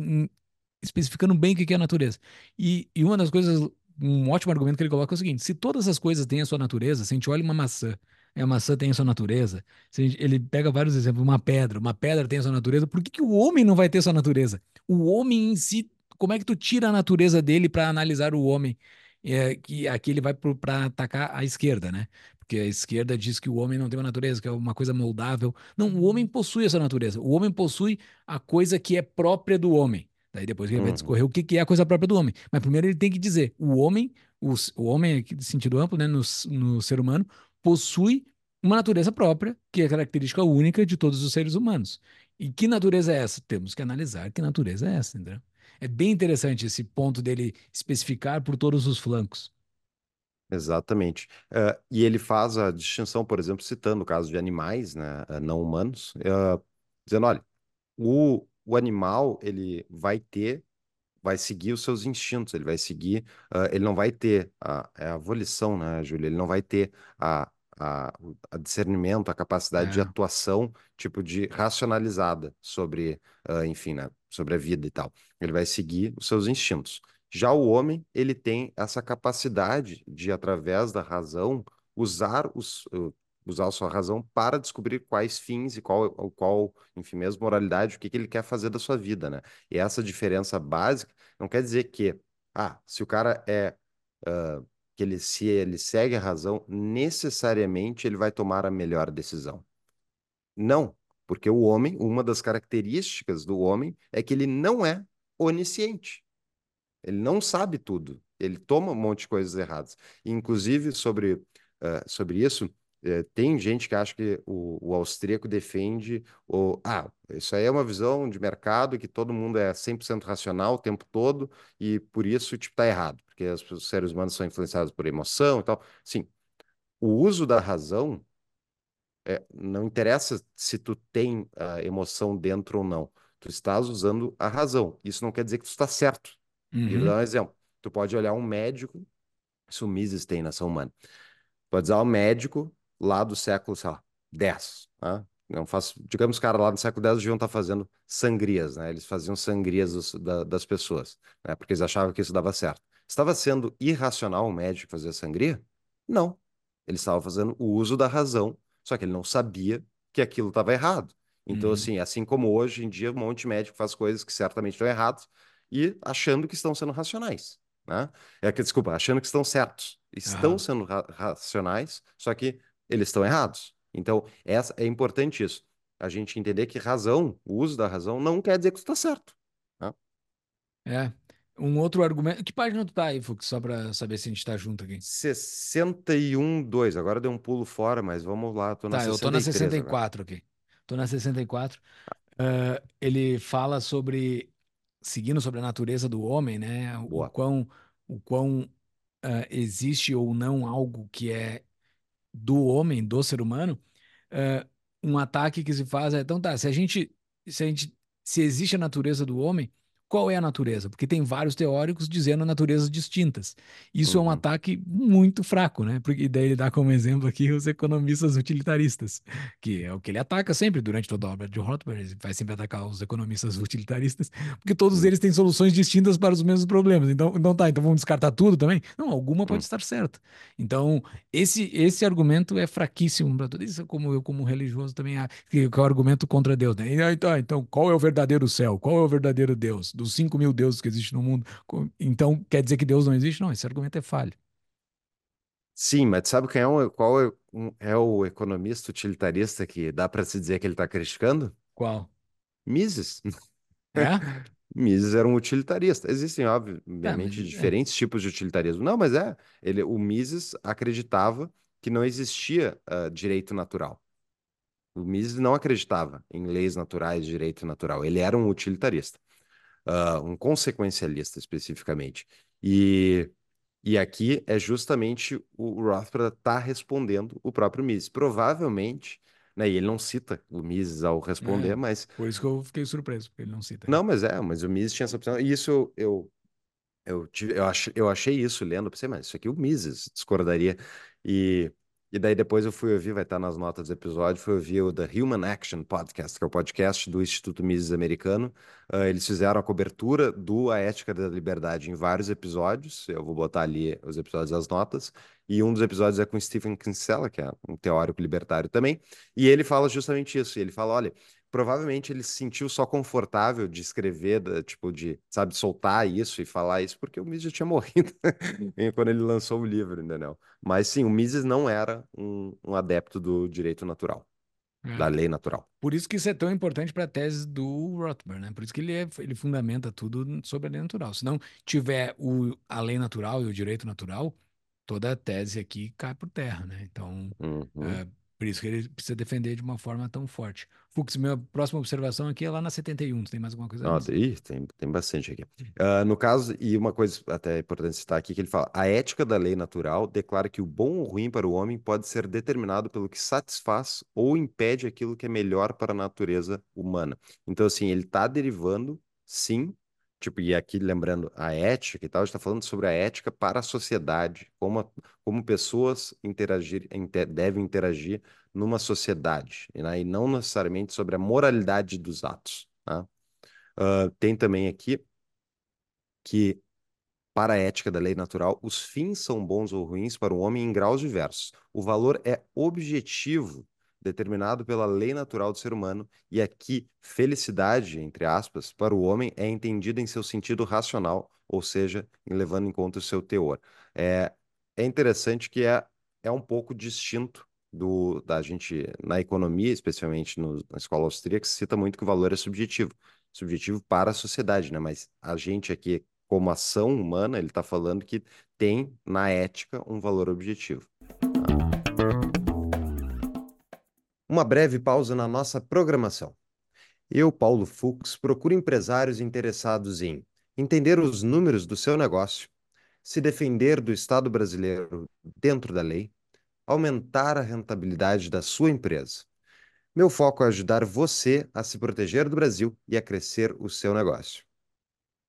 especificando bem o que é a natureza. E, e uma das coisas, um ótimo argumento que ele coloca é o seguinte: se todas as coisas têm a sua natureza, se a gente olha uma maçã, e a maçã tem a sua natureza. Se a gente- ele pega vários exemplos, uma pedra, uma pedra tem a sua natureza, por que que o homem não vai ter sua natureza? O homem em si, como é que tu tira a natureza dele para analisar o homem? É, que aqui ele vai para atacar a esquerda, né? Porque a esquerda diz que o homem não tem uma natureza, que é uma coisa moldável. Não, o homem possui essa natureza. O homem possui a coisa que é própria do homem. Daí depois ele vai
uhum,
discorrer o que que é a coisa própria do homem. Mas primeiro ele tem que dizer, o homem, o, o homem aqui de sentido amplo, né, no, no ser humano, possui uma natureza própria, que é característica única de todos os seres humanos. E que natureza é essa? Temos que analisar que natureza é essa, entendeu? É bem interessante esse ponto dele especificar por todos os flancos.
exatamente. Eh, e ele faz a distinção, por exemplo, citando o caso de animais, né, eh, não humanos, eh, dizendo, olha, o, o animal, ele vai ter vai seguir os seus instintos, ele vai seguir, ah, ele não vai ter a, é a volição, né, Júlia? Ele não vai ter a, a, a discernimento, a capacidade de
É.
atuação, tipo, de racionalizada sobre, ah, enfim, né, sobre a vida e tal. Ele vai seguir os seus instintos. Já o homem, ele tem essa capacidade de, através da razão, usar os, uh, usar a sua razão para descobrir quais fins e qual, qual, enfim, mesmo moralidade, o que que ele quer fazer da sua vida, né? E essa diferença básica não quer dizer que, ah, se o cara é, ah, que ele, se ele segue a razão, necessariamente ele vai tomar a melhor decisão. Não, porque o homem, uma das características do homem é que ele não é onisciente. Ele não sabe tudo. Ele toma um monte de coisas erradas. Inclusive, sobre, eh, sobre isso, eh, tem gente que acha que o, o austríaco defende o. Ah, isso aí é uma visão de mercado que todo mundo é 100% racional o tempo todo e por isso, tipo, tá errado. Porque os seres humanos são influenciados por emoção e tal. Sim, o uso da razão, é, não interessa se tu tem a emoção dentro ou não. Tu estás usando a razão. Isso não quer dizer que tu está certo. E vou dar
Uhum.
um exemplo. Tu pode olhar um médico, isso o Mises tem na ação humana. Pode usar um médico lá do século, sei lá, 10, tá? Não faço, digamos, os caras lá no século X deviam estar fazendo sangrias, né? Eles faziam sangrias dos- da- das pessoas, né? Porque eles achavam que isso dava certo. Estava sendo irracional o médico fazer sangria? Não. Ele estava fazendo o uso da razão, só que ele não sabia que aquilo estava errado. Então,
Uhum.
assim, assim como hoje em dia, um monte de médico faz coisas que certamente estão erradas e achando que estão sendo racionais, né? É que, desculpa, achando que estão certos. Estão
Aham.
sendo ra- racionais, só que eles estão errados. Então, essa, é importante isso. A gente entender que razão, o uso da razão, não quer dizer que está certo. né?
É. Um outro argumento. Que página tu tá aí, Fux? Só pra saber se a gente tá junto aqui.
61,2. Agora deu um pulo fora, mas vamos lá. Tô na
Tá, eu tô na
63 agora.
64 aqui. Tô na 64. Ah, ele fala sobre, seguindo sobre a natureza do homem, né? O
Boa.
quão, o quão ah, existe ou não algo que é do homem, do ser humano. Ah, um ataque que se faz é, então tá, se a gente, se a gente, se existe a natureza do homem, qual é a natureza? Porque tem vários teóricos dizendo naturezas distintas. Isso é um
Uhum.
ataque muito fraco, né? Porque daí ele dá como exemplo aqui os economistas utilitaristas, que é o que ele ataca sempre durante toda a obra de Rothbard, ele vai sempre atacar os economistas utilitaristas, porque todos
Uhum.
eles têm soluções distintas para os mesmos problemas. Então, então tá, então vamos descartar tudo também? Não, alguma pode
Uhum.
estar certa. Então, esse, esse argumento é fraquíssimo para tudo isso, como eu, como religioso, também que, é o argumento contra Deus, né? Então, então, qual é o verdadeiro céu? Qual é o verdadeiro Deus? Dos 5 mil deuses que existem no mundo. Então, quer dizer que Deus não existe? Não, esse argumento é falho.
Sim, mas sabe quem é um, qual é, um- é o economista utilitarista que dá para se dizer que ele está criticando?
Qual?
Mises.
É?
Mises era um utilitarista. Existem,
mas
obviamente,
é.
diferentes tipos de utilitarismo. Não, mas é. Ele, o Mises acreditava que não existia ah, direito natural. O Mises não acreditava em leis naturais, direito natural. Ele era um utilitarista, ah, um consequencialista especificamente. E E aqui é justamente o Rothbard tá respondendo o próprio Mises. Provavelmente, né, e ele não cita o Mises ao responder,
É,
mas
Por isso que eu fiquei surpreso, porque ele não cita.
não, mas é, mas o Mises tinha essa opção. E isso eu, eu, eu, tive- eu, achei, eu achei isso lendo, pensei, mas isso aqui o Mises discordaria. E, e daí depois eu fui ouvir, vai estar nas notas do episódio, fui ouvir o The Human Action Podcast, que é o podcast do Instituto Mises Americano. Ah, eles fizeram a cobertura do A Ética da Liberdade em vários episódios, eu vou botar ali os episódios das notas. E um dos episódios é com Stephen Kinsella, que é um teórico libertário também, e ele fala justamente isso. Ele fala, olha, provavelmente ele se sentiu só confortável de escrever, da- tipo, de, sabe, soltar isso e falar isso, porque o Mises já tinha morrido quando ele lançou o livro, entendeu? Mas sim, o Mises não era um, um adepto do direito natural, da
É.
lei natural.
Por isso que isso é tão importante para a tese do Rothbard, né? Por isso que ele, é- ele fundamenta tudo sobre a lei natural. Se não tiver o, a lei natural e o direito natural, toda a tese aqui cai por terra, né? Então,
Uhum.
é, por isso que ele precisa defender de uma forma tão forte. Fux, minha próxima observação aqui é lá na 71. Tu tem mais alguma coisa antes?
ih, tem, tem bastante aqui. Ah, no caso, e uma coisa até importante citar aqui, que ele fala, a ética da lei natural declara que o bom ou ruim para o homem pode ser determinado pelo que satisfaz ou impede aquilo que é melhor para a natureza humana. Então, assim, ele está derivando, sim, tipo, e aqui lembrando a ética e tal, está falando sobre a ética para a sociedade, como, a- como pessoas interagir, inte- devem interagir numa sociedade, né? E não necessariamente sobre a moralidade dos atos, tá? Ah, tem também aqui que, para a ética da lei natural, os fins são bons ou ruins para o homem em graus diversos. O valor é objetivo, determinado pela lei natural do ser humano, e aqui, felicidade, entre aspas, para o homem é entendida em seu sentido racional, ou seja, levando em conta o seu teor. É, é interessante que é, é um pouco distinto do da gente na economia, especialmente no- na escola austríaca, se cita muito que o valor é subjetivo subjetivo para a sociedade, né? Mas a gente aqui, como ação humana, ele está falando que tem na ética um valor objetivo. Uma breve pausa na nossa programação. Eu, Paulo Fux, procuro empresários interessados em entender os números do seu negócio, se defender do Estado brasileiro dentro da lei, aumentar a rentabilidade da sua empresa. Meu foco é ajudar você a se proteger do Brasil e a crescer o seu negócio.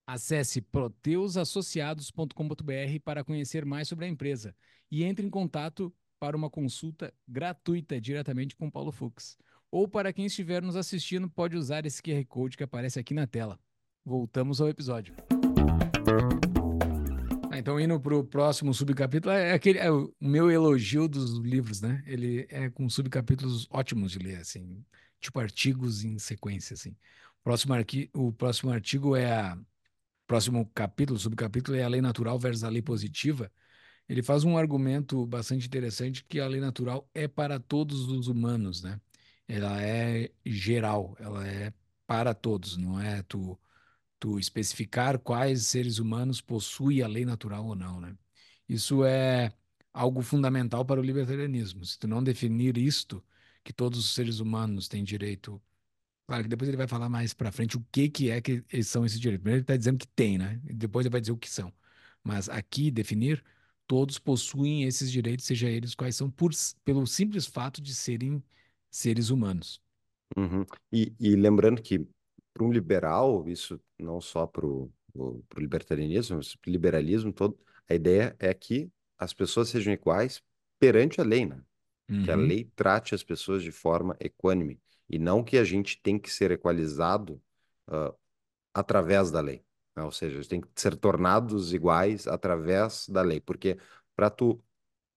Acesse proteusassociados.com.br para conhecer mais sobre a empresa e entre em contato para uma consulta gratuita diretamente com Paulo Fux. Ou para quem estiver nos assistindo, pode usar esse QR Code que aparece aqui na tela. Voltamos ao episódio. Ah, então, indo para o próximo subcapítulo, é, aquele, é o meu elogio dos livros, né? Ele é com subcapítulos ótimos de ler, assim, tipo artigos em sequência, assim. Próximo arqui, o próximo artigo é a próximo capítulo, subcapítulo é a lei natural versus a lei positiva. Ele faz um argumento bastante interessante que a lei natural é para todos os humanos, né? Ela é geral, ela é para todos, não é tu, tu especificar quais seres humanos possuem a lei natural ou não, né? Isso é algo fundamental para o libertarianismo. Se tu não definir isto, que todos os seres humanos têm direito Claro que depois ele vai falar mais pra frente o que que é que são esses direitos. Primeiro ele está dizendo que tem, né? Depois ele vai dizer o que são. Mas aqui, definir, todos possuem esses direitos, seja eles quais são, por, pelo simples fato de serem seres humanos.
Uhum. E, e lembrando que, para um liberal, isso não só para o libertarianismo, mas para o liberalismo todo, a ideia é que as pessoas sejam iguais perante a lei, né? Que a
Uhum.
lei trate as pessoas de forma equânime. E não que a gente tem que ser equalizado ah, através da lei. Né? Ou seja, eles têm que ser tornados iguais através da lei. Porque para tu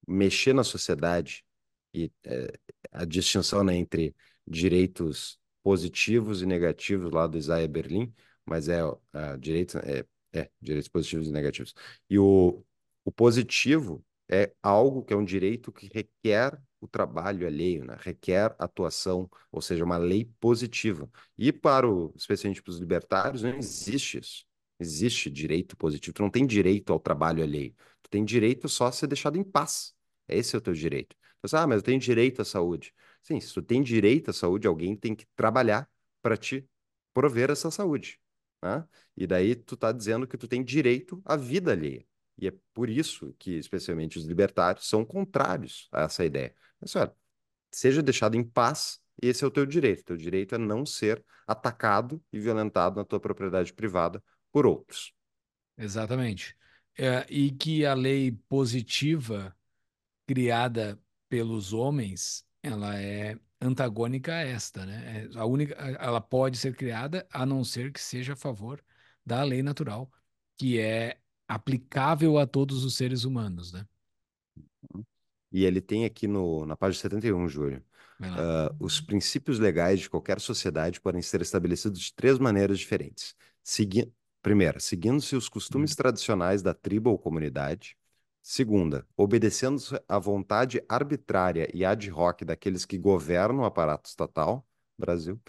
mexer na sociedade e eh, a distinção, né, entre direitos positivos e negativos lá do Isaiah Berlin, mas é ah, direitos, é, é, direitos positivos e negativos. E o, o positivo é algo que é um direito que requer o trabalho alheio, né? Requer atuação, ou seja, uma lei positiva. E para o, especialmente para os libertários, não existe isso. Existe direito positivo. Tu não tem direito ao trabalho alheio. Tu tem direito só a ser deixado em paz. Esse é o teu direito. Você, ah, mas eu tenho direito à saúde. Sim, se tu tem direito à saúde, alguém tem que trabalhar para te prover essa saúde. Né? E daí tu tá dizendo que tu tem direito à vida alheia. E é por isso que, especialmente os libertários, são contrários a essa ideia. Mas, olha, seja deixado em paz, esse é o teu direito. Teu direito é não ser atacado e violentado na tua propriedade privada por outros.
Exatamente. É, e que a lei positiva criada pelos homens, ela é antagônica a esta, né? É a única, ela pode ser criada a não ser que seja a favor da lei natural, que é aplicável a todos os seres humanos, né?
E ele tem aqui no, na página 71, Júlio. Uh, os princípios legais de qualquer sociedade podem ser estabelecidos de três maneiras diferentes. Segui Primeira, seguindo-se os costumes hum. tradicionais da tribo ou comunidade. Segunda, obedecendo-se à vontade arbitrária e ad hoc daqueles que governam o aparato estatal, Brasil.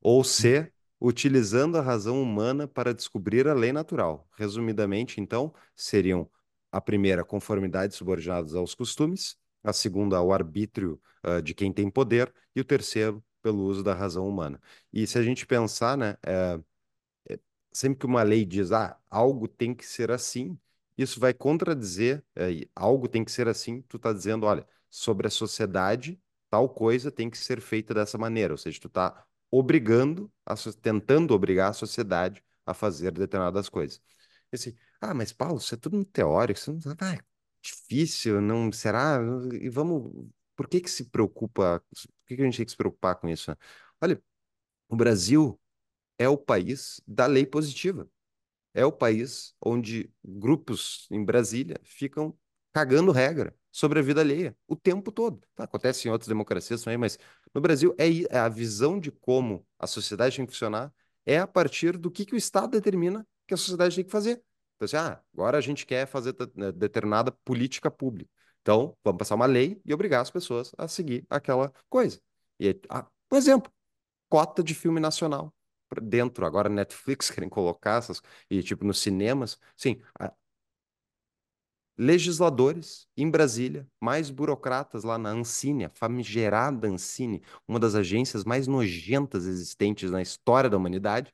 Ou C, utilizando a razão humana para descobrir a lei natural. Resumidamente, então, seriam a primeira, conformidade subordinadas aos costumes, a segunda, ao arbítrio uh, de quem tem poder, e o terceiro, pelo uso da razão humana. E se a gente pensar, né, é, sempre que uma lei diz, ah, algo tem que ser assim, isso vai contradizer, é, algo tem que ser assim, tu está dizendo, olha, sobre a sociedade, tal coisa tem que ser feita dessa maneira, ou seja, tu está obrigando, a, tentando obrigar a sociedade a fazer determinadas coisas. E assim, ah, mas Paulo, isso é tudo teórico, isso não ah, é difícil, não será? E vamos, por que que se preocupa? Por que que a gente tem que se preocupar com isso? Né? Olha, o Brasil é o país da lei positiva. É o país onde grupos em Brasília ficam cagando regra sobre a vida alheia o tempo todo. Tá, acontece em outras democracias também, mas no Brasil é, é a visão de como a sociedade tem que funcionar é a partir do que, que o Estado determina que a sociedade tem que fazer. Então, assim, ah, agora a gente quer fazer né, determinada política pública. Então, vamos passar uma lei e obrigar as pessoas a seguir aquela coisa. E, ah, por exemplo, cota de filme nacional dentro. Agora, Netflix querem colocar essas, e tipo, nos cinemas. Sim, legisladores em Brasília, mais burocratas lá na Ancine, a famigerada Ancine, uma das agências mais nojentas existentes na história da humanidade,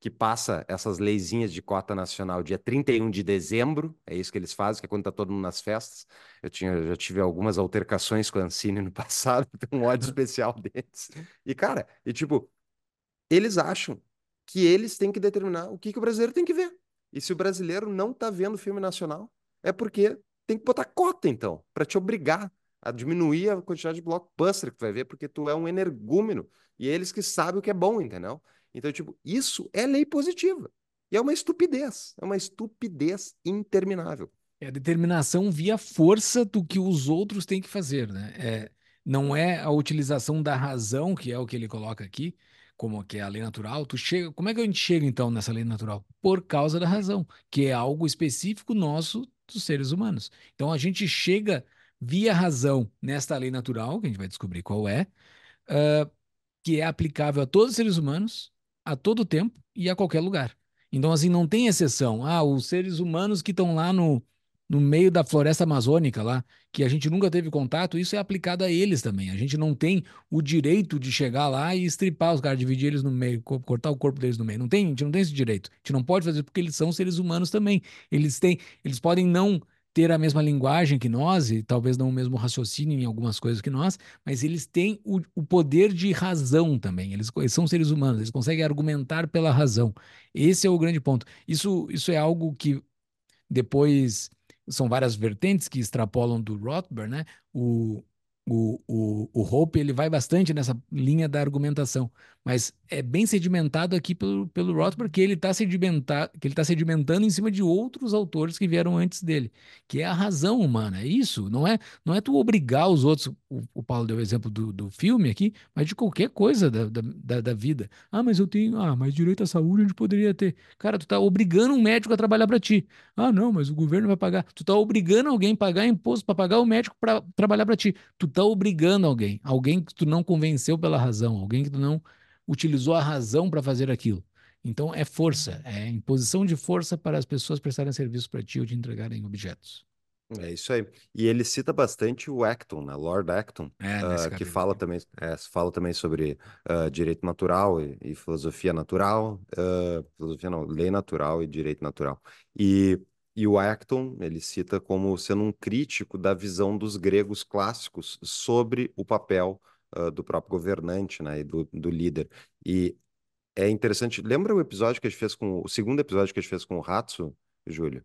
que passa essas leizinhas de cota nacional dia 31 de dezembro, é isso que eles fazem, que é quando está todo mundo nas festas. Eu tinha, já tive algumas altercações com a Ancine no passado, tenho um ódio especial deles. E, cara, e tipo, eles acham que eles têm que determinar o que, que o brasileiro tem que ver. E se o brasileiro não está vendo filme nacional, é porque tem que botar cota, então, para te obrigar a diminuir a quantidade de blockbuster que tu vai ver, porque tu é um energúmeno. E eles que sabem o que é bom, entendeu? Então, tipo, isso é lei positiva. E é uma estupidez. É uma estupidez interminável.
É a determinação via força do que os outros têm que fazer, né? É, não é a utilização da razão, que é o que ele coloca aqui, como que é a lei natural, tu chega, como é que a gente chega então nessa lei natural? Por causa da razão, que é algo específico nosso dos seres humanos. Então a gente chega via razão nesta lei natural, que a gente vai descobrir qual é, uh, que é aplicável a todos os seres humanos, a todo tempo e a qualquer lugar. Então, assim, não tem exceção. Ah, os seres humanos que estão lá no, no meio da floresta amazônica lá, que a gente nunca teve contato, isso é aplicado a eles também. A gente não tem o direito de chegar lá e estripar os caras, dividir eles no meio, cortar o corpo deles no meio. Não tem, a gente não tem esse direito. A gente não pode fazer porque eles são seres humanos também. Eles têm, eles podem não ter a mesma linguagem que nós e talvez não o mesmo raciocínio em algumas coisas que nós, mas eles têm o, o poder de razão também. Eles, eles, são seres humanos, eles conseguem argumentar pela razão. Esse é o grande ponto. Isso, isso é algo que depois são várias vertentes que extrapolam do Rothbard, né? O, o, o, o Hope ele vai bastante nessa linha da argumentação, mas é bem sedimentado aqui pelo, pelo Rothbard que ele está sedimentar, que ele tá sedimentando em cima de outros autores que vieram antes dele, que é a razão humana. É isso, não é não é tu obrigar os outros. O, o Paulo deu o exemplo do, do filme aqui, mas de qualquer coisa da, da, da vida. Ah, mas eu tenho, ah, mas direito à saúde gente poderia ter. Cara, tu tá obrigando um médico a trabalhar para ti. Ah, não, mas o governo vai pagar. Tu tá obrigando alguém a pagar imposto para pagar o médico para trabalhar para ti. Tu tá obrigando alguém, alguém que tu não convenceu pela razão, alguém que tu não utilizou a razão para fazer aquilo. Então é força, é imposição de força para as pessoas prestarem serviço para ti ou te entregarem objetos.
É isso aí. E ele cita bastante o Acton, né? Lord Acton, é, uh, que fala também, é, fala também sobre uh, direito natural e, e filosofia natural, uh, filosofia não, lei natural e direito natural. E e o Acton, ele cita como sendo um crítico da visão dos gregos clássicos sobre o papel uh, do próprio governante, né, e do, do líder. E é interessante, lembra o episódio que a gente fez com, o segundo episódio que a gente fez com o Ratso, Júlio?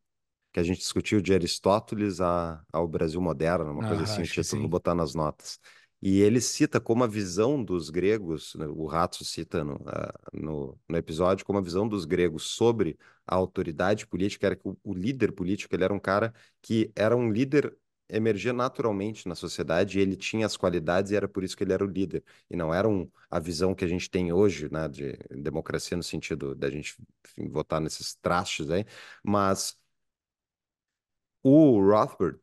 Que a gente discutiu de Aristóteles a, ao Brasil moderno, uma coisa assim, o título, vou botar nas notas. E ele cita como a visão dos gregos, né, o Ratso cita no, uh, no, no, episódio, como a visão dos gregos sobre a autoridade política era que o, o, líder político ele era um cara que era um líder, emergia naturalmente na sociedade, e ele tinha as qualidades e era por isso que ele era o líder. E não era um, a visão que a gente tem hoje, né, de democracia no sentido da gente enfim, votar nesses trastes aí, mas o Rothbard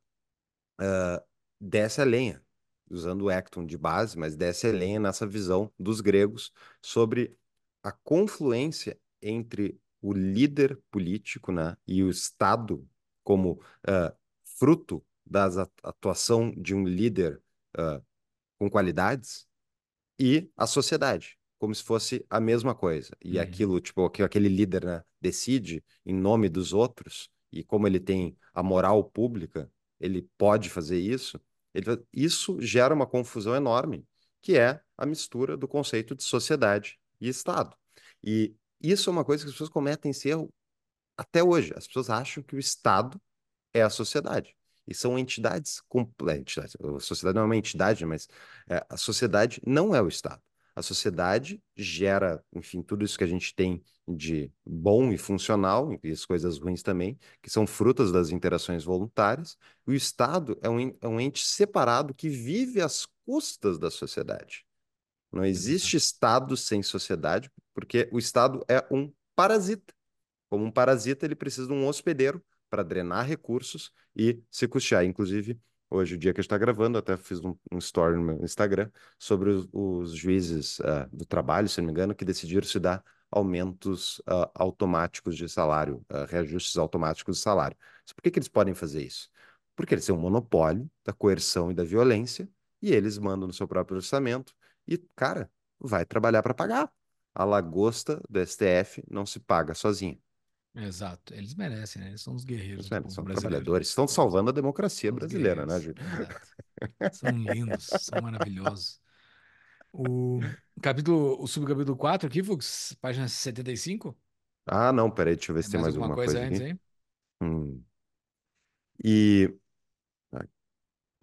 uh, desce a lenha usando o Acton de base, mas desce a lenha nessa visão dos gregos sobre a confluência entre o líder político né, e o Estado como uh, fruto da atuação de um líder uh, com qualidades e a sociedade, como se fosse a mesma coisa. E uhum. aquilo, tipo, que aquele líder né, decide em nome dos outros e como ele tem a moral pública, ele pode fazer isso. Ele, isso gera uma confusão enorme, que é a mistura do conceito de sociedade e Estado. E isso é uma coisa que as pessoas cometem esse erro até hoje. As pessoas acham que o Estado é a sociedade. E são entidades completas. A sociedade não é uma entidade, mas é, a sociedade não é o Estado. A sociedade gera, enfim, tudo isso que a gente tem de bom e funcional, e as coisas ruins também, que são frutas das interações voluntárias. O Estado é um, é um ente separado que vive às custas da sociedade. Não existe Estado sem sociedade, porque o Estado é um parasita. Como um parasita, ele precisa de um hospedeiro para drenar recursos e se custear. Inclusive, Hoje, o dia que a gente está gravando, até fiz um, um, story no meu Instagram sobre os, os juízes uh, do trabalho, se não me engano, que decidiram se dar aumentos uh, automáticos de salário, uh, reajustes automáticos de salário. Por que, que eles podem fazer isso? Porque eles têm um monopólio da coerção e da violência e eles mandam no seu próprio orçamento e, cara, vai trabalhar para pagar. A lagosta do STF não se paga sozinha.
Exato, eles merecem, né? Eles são os guerreiros.
Eles são trabalhadores, estão salvando a democracia são brasileira, né, Júlio?
São lindos, são maravilhosos. O capítulo, o subcapítulo 4 aqui, Fux, página 75.
Ah, não, peraí, deixa eu ver se tem mais, alguma coisa, coisa antes. Hein? Hum. E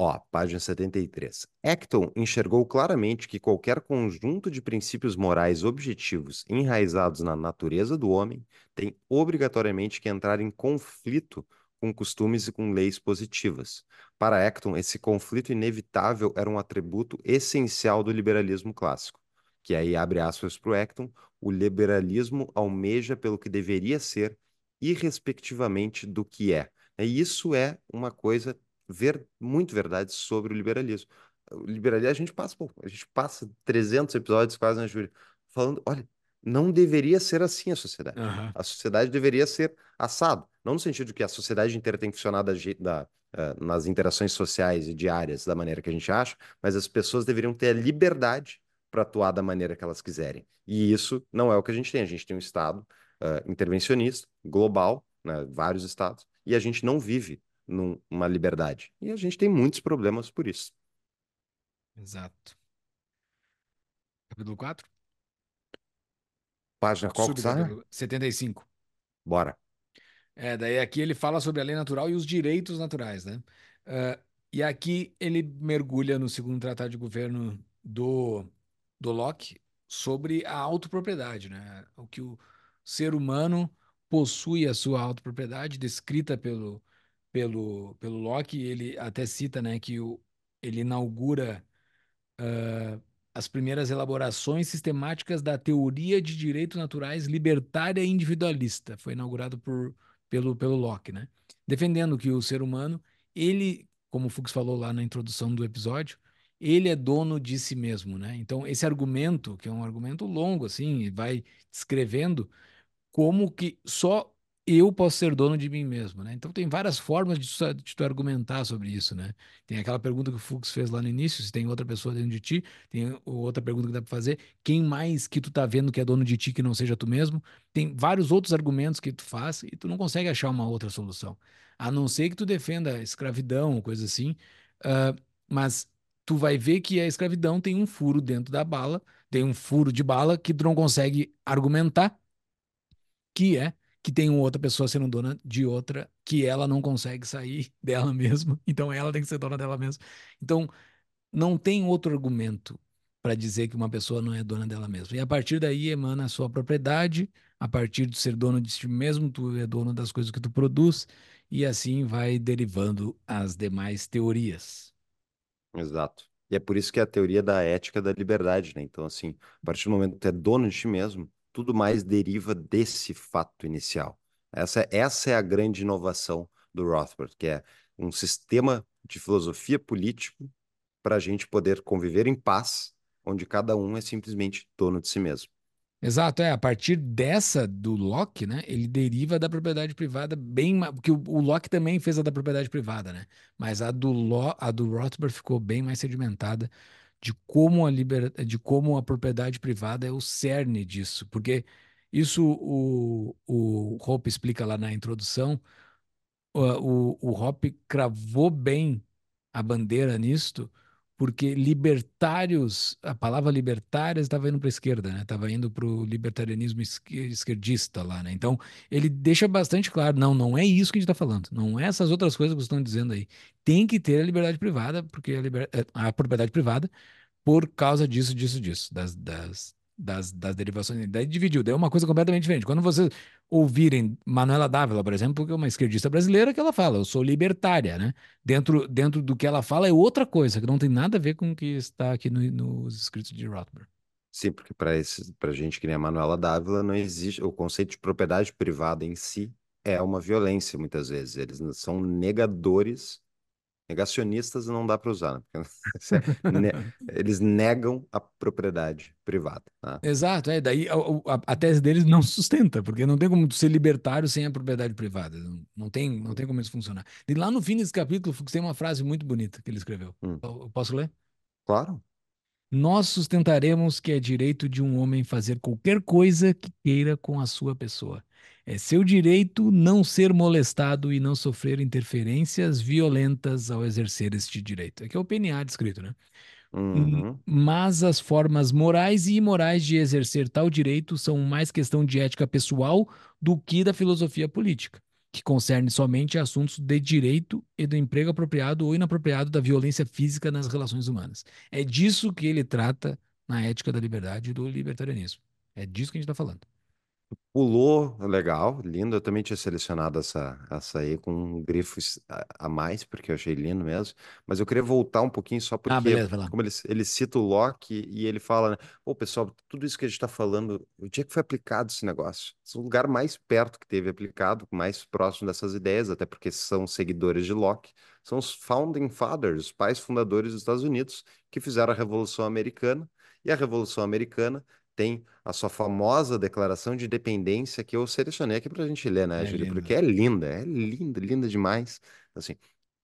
Ó, página 73. Acton enxergou claramente que qualquer conjunto de princípios morais objetivos enraizados na natureza do homem tem obrigatoriamente que entrar em conflito com costumes e com leis positivas. Para Acton, esse conflito inevitável era um atributo essencial do liberalismo clássico, que aí abre aspas para o Acton, o liberalismo almeja pelo que deveria ser, irrespectivamente do que é. E isso é uma coisa ver muito verdade sobre o liberalismo. O liberalismo, a gente passa, pô, a gente passa 300 episódios quase na Júlia, falando, olha, não deveria ser assim a sociedade. Uhum. A sociedade deveria ser assado. Não no sentido de que a sociedade inteira tem que funcionar da, da, uh, nas interações sociais e diárias da maneira que a gente acha, mas as pessoas deveriam ter a liberdade para atuar da maneira que elas quiserem. E isso não é o que a gente tem. A gente tem um Estado uh, intervencionista, global, né, vários estados, e a gente não vive numa liberdade. E a gente tem muitos problemas por isso.
Exato. Capítulo 4?
Página qual que tá?
75.
Bora.
É, daí aqui ele fala sobre a lei natural e os direitos naturais, né? Uh, e aqui ele mergulha no segundo tratado de governo do, do Locke sobre a autopropriedade, né? O que o ser humano possui a sua autopropriedade, descrita pelo, pelo, pelo Locke, ele até cita né, que o, ele inaugura uh, as primeiras elaborações sistemáticas da teoria de direitos naturais libertária e individualista. Foi inaugurado por, pelo, pelo Locke, né? defendendo que o ser humano, ele, como o Fuchs falou lá na introdução do episódio, ele é dono de si mesmo, né? Então, esse argumento, que é um argumento longo, assim, vai descrevendo como que só eu posso ser dono de mim mesmo, né? Então tem várias formas de tu, de tu argumentar sobre isso, né? Tem aquela pergunta que o Fux fez lá no início, se tem outra pessoa dentro de ti, tem outra pergunta que dá para fazer, quem mais que tu tá vendo que é dono de ti que não seja tu mesmo? Tem vários outros argumentos que tu faz e tu não consegue achar uma outra solução. A não ser que tu defenda escravidão, coisa assim, uh, mas tu vai ver que a escravidão tem um furo dentro da bala, tem um furo de bala que tu não consegue argumentar, que é que tem outra pessoa sendo dona de outra, que ela não consegue sair dela mesma, então ela tem que ser dona dela mesma. Então, não tem outro argumento para dizer que uma pessoa não é dona dela mesma. E a partir daí emana a sua propriedade, a partir de ser dono de si mesmo, tu é dono das coisas que tu produz, e assim vai derivando as demais teorias.
Exato. E é por isso que é a teoria da ética da liberdade, né? Então, assim, a partir do momento que tu é dono de ti mesmo, tudo mais deriva desse fato inicial. Essa, essa é a grande inovação do Rothbard, que é um sistema de filosofia político para a gente poder conviver em paz, onde cada um é simplesmente dono de si mesmo.
Exato, é. A partir dessa do Locke, né? Ele deriva da propriedade privada bem. Porque o, o Locke também fez a da propriedade privada, né? Mas a do, Lo, a do Rothbard ficou bem mais sedimentada de como a liber... de como a propriedade privada é o cerne disso, porque isso o, o Hoppe explica lá na introdução, o, o, o Hoppe cravou bem a bandeira nisto, porque libertários, a palavra libertários estava indo para a esquerda, né? Estava indo para o libertarianismo esquerdista lá, né? Então ele deixa bastante claro, não, não é isso que a gente está falando, não é essas outras coisas que vocês estão dizendo aí. Tem que ter a liberdade privada, porque a, liber... Eh, a propriedade privada, por causa disso, disso, disso, das, das, das, das derivações. Daí dividiu, daí é uma coisa completamente diferente. Quando vocês ouvirem Manuela Dávila, por exemplo, que é uma esquerdista brasileira, que ela fala, eu sou libertária, né? Dentro, dentro do que ela fala é outra coisa, que não tem nada a ver com o que está aqui no, nos escritos de Rothbard.
Sim, porque para gente que nem a Manuela Dávila, não existe o conceito de propriedade privada em si é uma violência muitas vezes. Eles são negadores Negacionistas não dá para usar, né? eles negam a propriedade privada. Tá?
Exato, é. Daí a, a, a, tese deles não sustenta, porque não tem como ser libertário sem a propriedade privada. Não, não, tem, não tem como isso funcionar. E lá no fim desse capítulo tem uma frase muito bonita que ele escreveu. Hum. Eu, posso ler?
Claro.
Nós sustentaremos que é direito de um homem fazer qualquer coisa que queira com a sua pessoa é seu direito não ser molestado e não sofrer interferências violentas ao exercer este direito. Aqui é o PNA descrito, né?
Uhum.
Mas as formas morais e imorais de exercer tal direito são mais questão de ética pessoal do que da filosofia política, que concerne somente assuntos de direito e do emprego apropriado ou inapropriado da violência física nas relações humanas. É disso que ele trata na ética da liberdade e do libertarianismo. É disso que a gente está falando.
Pulou, legal, lindo. Eu também tinha selecionado essa, essa aí com um grifo a, a mais, porque eu achei lindo mesmo. Mas eu queria voltar um pouquinho só
Ah,
porque,
beleza, vai lá.
como ele, ele cita o Locke e ele fala, né? Pô, pessoal, tudo isso que a gente está falando, o dia que foi aplicado esse negócio? Esse é o lugar mais perto que teve aplicado, mais próximo dessas ideias, até porque são seguidores de Locke, são os Founding Fathers, os pais fundadores dos Estados Unidos, que fizeram a Revolução Americana. E a Revolução Americana tem a sua famosa declaração de independência que eu selecionei aqui para a gente ler, né,
É
Júlia? Porque é linda, é linda, linda demais. Assim,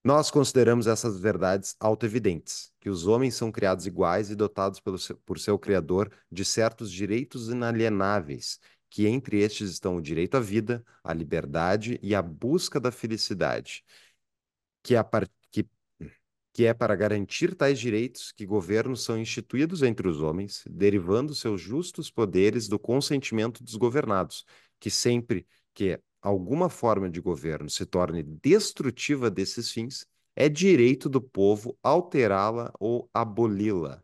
nós consideramos essas verdades autoevidentes, que os homens são criados iguais e dotados pelo seu, por seu Criador de certos direitos inalienáveis, que entre estes estão o direito à vida, à liberdade e à busca da felicidade, que a partir que é para garantir tais direitos que governos são instituídos entre os homens, derivando seus justos poderes do consentimento dos governados, que sempre que alguma forma de governo se torne destrutiva desses fins, é direito do povo alterá-la ou aboli-la.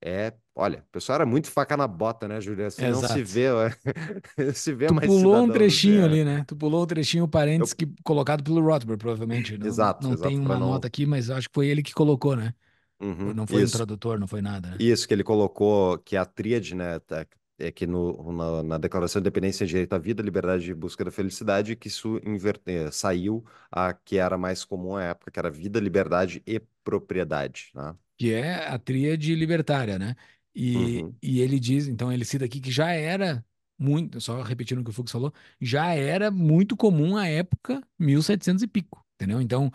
É, olha, o pessoal era muito faca na bota, né, Julia? Se não se vê, se vê
Tu
mais
pulou um
cidadão do
trechinho ali, né? Tu pulou um trechinho, parênteses, que, colocado pelo Rothbard, provavelmente. Não,
Exato,
não
exato,
tem uma
não-
nota aqui, mas eu acho que foi ele que colocou, né?
Uhum,
Não foi um
isso.
tradutor, não foi nada, né?
Isso que ele colocou, que a tríade, né, tá- é que no, na, na Declaração de Independência de Direito à Vida, Liberdade e Busca da Felicidade, que isso inver- eh, saiu a que era mais comum à época, que era vida, liberdade e propriedade, né?
Que é a tríade libertária, né? E,
Uhum.
e ele diz, então ele cita aqui que já era muito, só repetindo o que o Fux falou, já era muito comum à época 1700 e pico, entendeu? Então,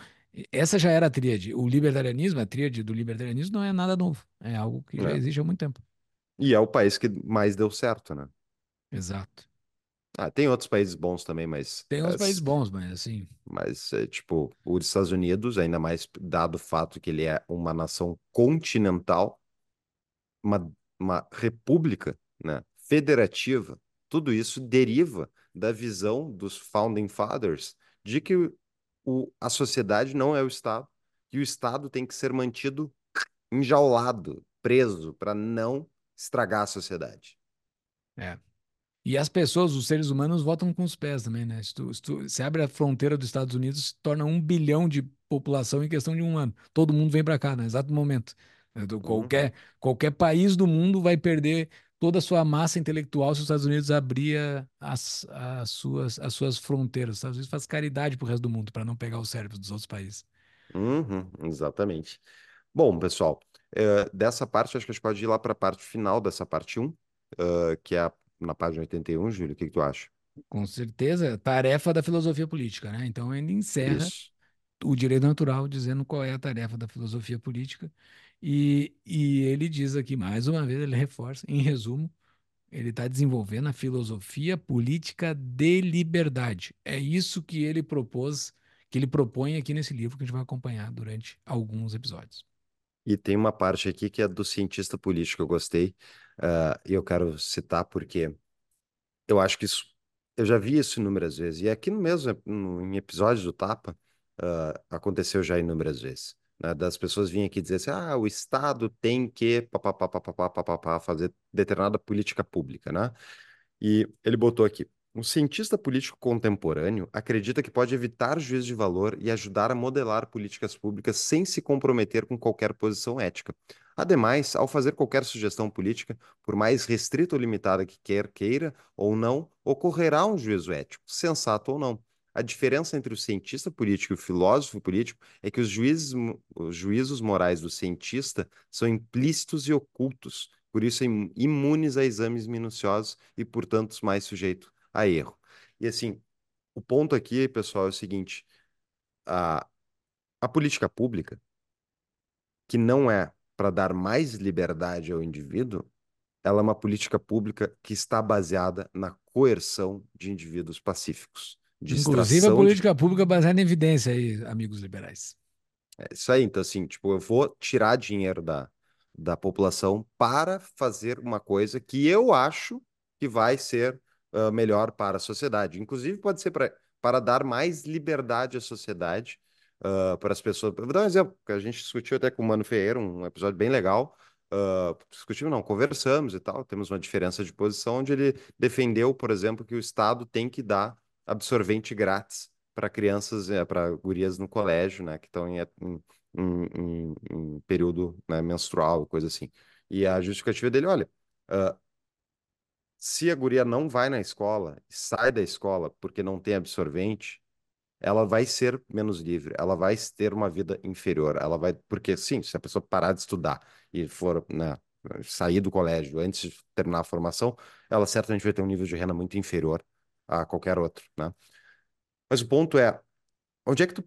essa já era a tríade. O libertarianismo, a tríade do libertarianismo não é nada novo, é algo que já
É.
existe há muito tempo.
E é o país que mais deu certo, né?
Exato.
Ah, tem outros países bons também, mas,
Tem
as-
países bons, mas assim,
mas é, tipo, os Estados Unidos, ainda mais dado o fato que ele é uma nação continental, uma, uma república, né, federativa, tudo isso deriva da visão dos Founding Fathers de que o, a sociedade não é o Estado, e o Estado tem que ser mantido enjaulado, preso, para não estragar a sociedade.
é. E as pessoas, os seres humanos, votam com os pés também, né? Se tu, se tu- se abre a fronteira dos Estados Unidos, se torna um bilhão de população em questão de um ano. Todo mundo vem para cá, no exato momento. É, do- Qualquer, qualquer país do mundo vai perder toda a sua massa intelectual se os Estados Unidos abrir as, as, suas, as suas fronteiras. Os Estados Unidos faz caridade pro resto do mundo para não pegar os cérebros dos outros países.
Uhum, exatamente. Bom, pessoal, eh, dessa parte, acho que a gente pode ir lá para a parte final dessa parte 1, eh, que é a- na página 81, Júlio, o que que tu acha?
Com certeza, tarefa da filosofia política, né? Então ele encerra
Isso.
O direito natural, dizendo qual é a tarefa da filosofia política. E, e ele diz aqui, mais uma vez, ele reforça, em resumo, ele está desenvolvendo a filosofia política de liberdade. É isso que ele propôs, que ele propõe aqui nesse livro que a gente vai acompanhar durante alguns episódios.
E tem uma parte aqui que é do cientista político, eu gostei, ah, e eu quero citar porque eu acho que isso, eu já vi isso inúmeras vezes, e aqui no mesmo, no- em episódios do Tapa, ah, aconteceu já inúmeras vezes, né, das pessoas virem aqui dizer assim, ah, o Estado tem que papapá, papapá, papapá, fazer determinada política pública, né? E ele botou aqui: um cientista político contemporâneo acredita que pode evitar juízo de valor e ajudar a modelar políticas públicas sem se comprometer com qualquer posição ética. Ademais, ao fazer qualquer sugestão política, por mais restrita ou limitada que quer queira ou não, ocorrerá um juízo ético, sensato ou não. A diferença entre o cientista político e o filósofo político é que os juízes, os juízos morais do cientista são implícitos e ocultos, por isso im- imunes a exames minuciosos e, portanto, mais sujeito a erro. E assim, o ponto aqui, pessoal, é o seguinte: a, a política pública, que não é para dar mais liberdade ao indivíduo, ela é uma política pública que está baseada na coerção de indivíduos pacíficos,
Inclusive a
extração de
política pública baseada em evidência aí, amigos liberais.
É isso aí, então assim, tipo, eu vou tirar dinheiro da, da população para fazer uma coisa que eu acho que vai ser ah, melhor para a sociedade. Inclusive, pode ser para para dar mais liberdade à sociedade, ah, para as pessoas. Vou dar um exemplo, que a gente discutiu até com o Mano Ferreira, um episódio bem legal. Ah, discutimos, não, conversamos e tal, temos uma diferença de posição, onde ele defendeu, por exemplo, que o Estado tem que dar absorvente grátis para crianças, para gurias no colégio, né, que estão em, em, em- em período, né, menstrual, coisa assim. E a justificativa dele, olha, ah, se a guria não vai na escola, sai da escola porque não tem absorvente, ela vai ser menos livre, ela vai ter uma vida inferior, ela vai, porque sim, se a pessoa parar de estudar e for, né, sair do colégio antes de terminar a formação, ela certamente vai ter um nível de renda muito inferior a qualquer outro, né? Mas o ponto é, onde é que tu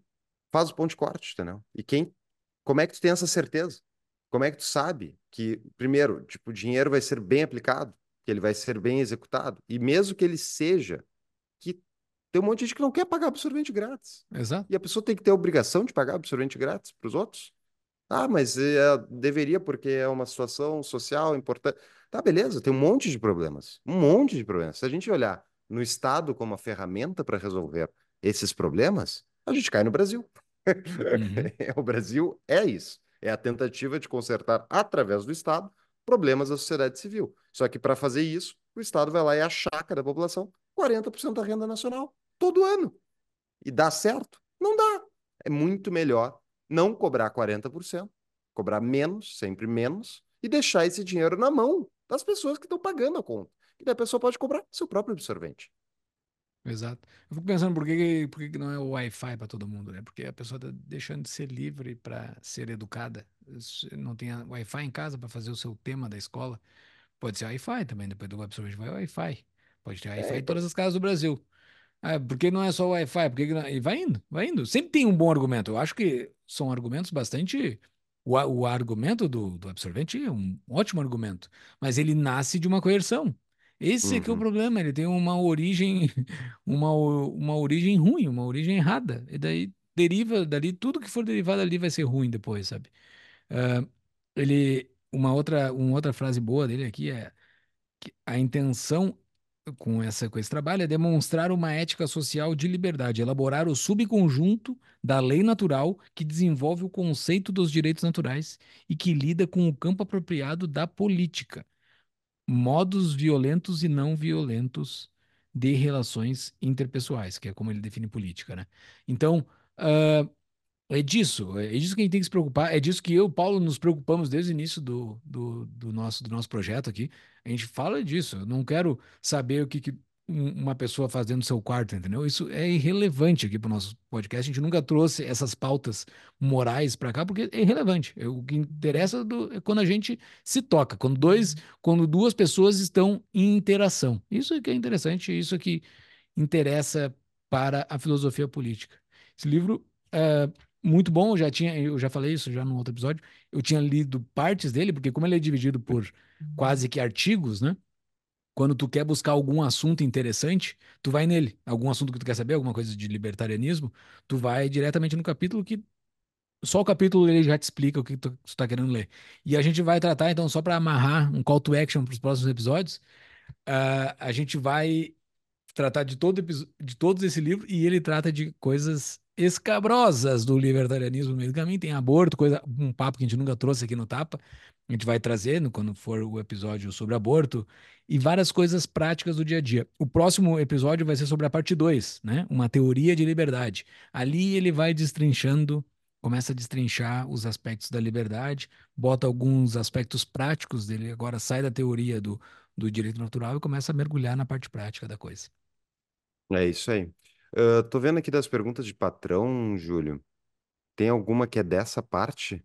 faz o ponto de corte, entendeu? E quem, como é que tu tem essa certeza? Como é que tu sabe que, primeiro, tipo, o dinheiro vai ser bem aplicado, que ele vai ser bem executado, e mesmo que ele seja, que tem um monte de gente que não quer pagar absorvente grátis.
Exato.
E a pessoa tem que ter a obrigação de pagar absorvente grátis para os outros? Ah, mas é, deveria porque é uma situação social importante. Tá, beleza, tem um monte de problemas. Um monte de problemas. Se a gente olhar no Estado como a ferramenta para resolver esses problemas, a gente cai no Brasil.
Uhum.
O Brasil é isso. É a tentativa de consertar, através do Estado, problemas da sociedade civil. Só que para fazer isso, o Estado vai lá e achaca da população 40% da renda nacional, todo ano. E dá certo? Não dá. É muito melhor não cobrar 40%, cobrar menos, sempre menos, e deixar esse dinheiro na mão das pessoas que estão pagando a conta. E daí a pessoa pode cobrar seu próprio absorvente.
Exato. Eu fico pensando por que, que- por que, que não é o Wi-Fi para todo mundo, né? Porque a pessoa tá deixando de ser livre para ser educada. Não tem Wi-Fi em casa para fazer o seu tema da escola. Pode ser Wi-Fi também, depois do absorvente vai Wi-Fi. Pode ter Wi-Fi é, em todas as casas do Brasil. Ah, por que não é só Wi-Fi? Por que não... E vai indo, vai indo. Sempre tem um bom argumento. Eu acho que são argumentos bastante. O, o argumento do, do absorvente é um ótimo argumento, mas ele nasce de uma coerção. Esse uhum. é que é o uhum. problema. Ele tem uma origem, uma, uma origem ruim, uma origem errada. E daí deriva dali, tudo que for derivado ali vai ser ruim depois, sabe? Uh, ele, uma outra, uma outra frase boa dele aqui é que a intenção com, essa, com esse trabalho é demonstrar uma ética social de liberdade, elaborar o subconjunto da lei natural que desenvolve o conceito dos direitos naturais e que lida com o campo apropriado da política, modos violentos e não violentos de relações interpessoais, que é como ele define política, né? Então, uh, é disso, é disso que a gente tem que se preocupar, é disso que eu Paulo nos preocupamos desde o início do, do, do nosso, do nosso projeto aqui. A gente fala disso. Eu não quero saber o que, que uma pessoa faz dentro do seu quarto, entendeu? Isso é irrelevante aqui para o nosso podcast. A gente nunca trouxe essas pautas morais para cá porque é irrelevante. É, o que interessa do, é quando a gente se toca, quando dois, quando duas pessoas estão em interação. Isso é que é interessante, isso é que interessa para a filosofia política. Esse livro uh, muito bom, eu já tinha, eu já falei isso já no outro episódio. Eu tinha lido partes dele, porque como ele é dividido por quase que artigos, né? Quando tu quer buscar algum assunto interessante, tu vai nele. Algum assunto que tu quer saber, alguma coisa de libertarianismo, tu vai diretamente no capítulo que só o capítulo ele já te explica o que tu, tu tá querendo ler. E a gente vai tratar, então, só para amarrar um call to action para os próximos episódios, uh, a gente vai tratar de todo de todos esse livro e ele trata de coisas escabrosas do libertarianismo no meio do caminho. Tem aborto, coisa, um papo que a gente nunca trouxe aqui no Tapa. A gente vai trazendo quando for o episódio sobre aborto e várias coisas práticas do dia a dia. O próximo episódio vai ser sobre a parte 2, né? Uma teoria de liberdade. Ali ele vai destrinchando, começa a destrinchar os aspectos da liberdade, bota alguns aspectos práticos dele, agora sai da teoria do, do direito natural e começa a mergulhar na parte prática da coisa.
É isso aí. Uh, tô vendo aqui das perguntas de patrão, Júlio. Tem alguma que é dessa parte?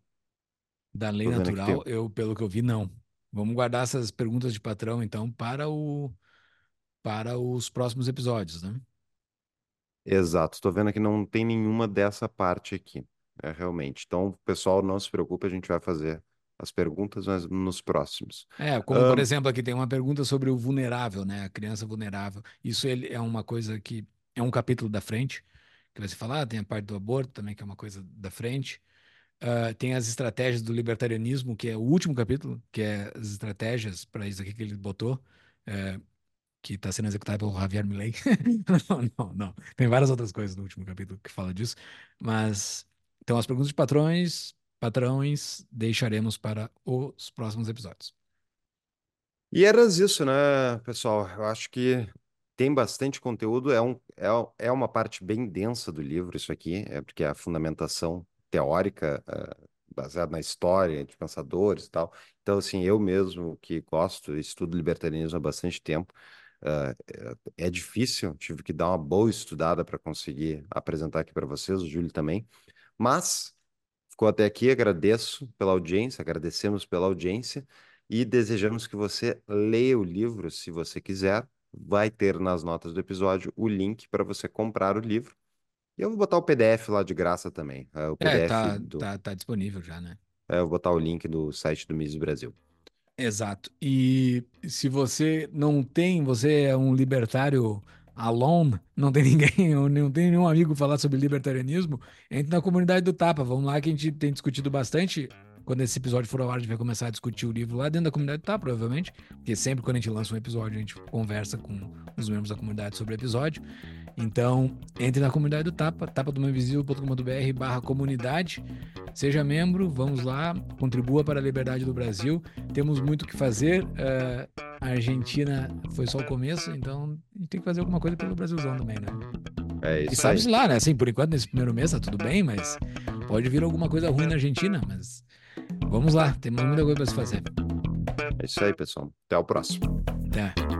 Da lei Tô natural, eu, pelo que eu vi, não. Vamos guardar essas perguntas de patrão, então, para o, para os próximos episódios, né?
Exato. Tô vendo que não tem nenhuma dessa parte aqui. É realmente. Então, pessoal, não se preocupe, a gente vai fazer as perguntas, mas nos próximos.
É, como por exemplo, aqui tem uma pergunta sobre o vulnerável, né? A criança vulnerável. Isso ele é uma coisa que é um capítulo da frente, que vai se falar, tem a parte do aborto também, que é uma coisa da frente. Uh, tem as estratégias do libertarianismo, que é o último capítulo, que é as estratégias para isso aqui que ele botou, uh, que está sendo executado pelo Javier Milei. não, não, não. Tem várias outras coisas no último capítulo que fala disso. Mas, então, as perguntas de patrões, patrões, deixaremos para os próximos episódios.
E era isso, né, pessoal? Eu acho que tem bastante conteúdo, é, um, é, é uma parte bem densa do livro, isso aqui, é porque é a fundamentação teórica, uh, baseada na história de pensadores e tal. Então, assim, eu mesmo que gosto, estudo libertarianismo há bastante tempo, uh, é difícil, tive que dar uma boa estudada para conseguir apresentar aqui para vocês, o Júlio também, mas ficou até aqui, agradeço pela audiência, agradecemos pela audiência e desejamos que você leia o livro, se você quiser, vai ter nas notas do episódio o link para você comprar o livro. E eu vou botar o PDF lá de graça também. É, o PDF
é, tá,
do...
tá, tá disponível já, né?
É, eu vou botar o link do site do Mises Brasil.
Exato. E se você não tem, você é um libertário alone, não tem ninguém, não tem nenhum amigo falar sobre libertarianismo, entre na comunidade do Tapa. Vamos lá que a gente tem discutido bastante quando esse episódio for ao ar, a gente vai começar a discutir o livro lá dentro da comunidade, tá? Provavelmente. Porque sempre quando a gente lança um episódio, a gente conversa com os membros da comunidade sobre o episódio. Então, entre na comunidade do Tapa, tapadomainvisível.com.br barra comunidade. Seja membro, vamos lá, contribua para a liberdade do Brasil. Temos muito o que fazer. Uh, a Argentina foi só o começo, então a gente tem que fazer alguma coisa pelo Brasilzão também, né?
É isso
e sabe lá, né? Assim, por enquanto, nesse primeiro mês tá tudo bem, mas pode vir alguma coisa ruim na Argentina, mas Vamos lá, temos muita coisa para se fazer.
É isso aí, pessoal. Até o próximo.
Até.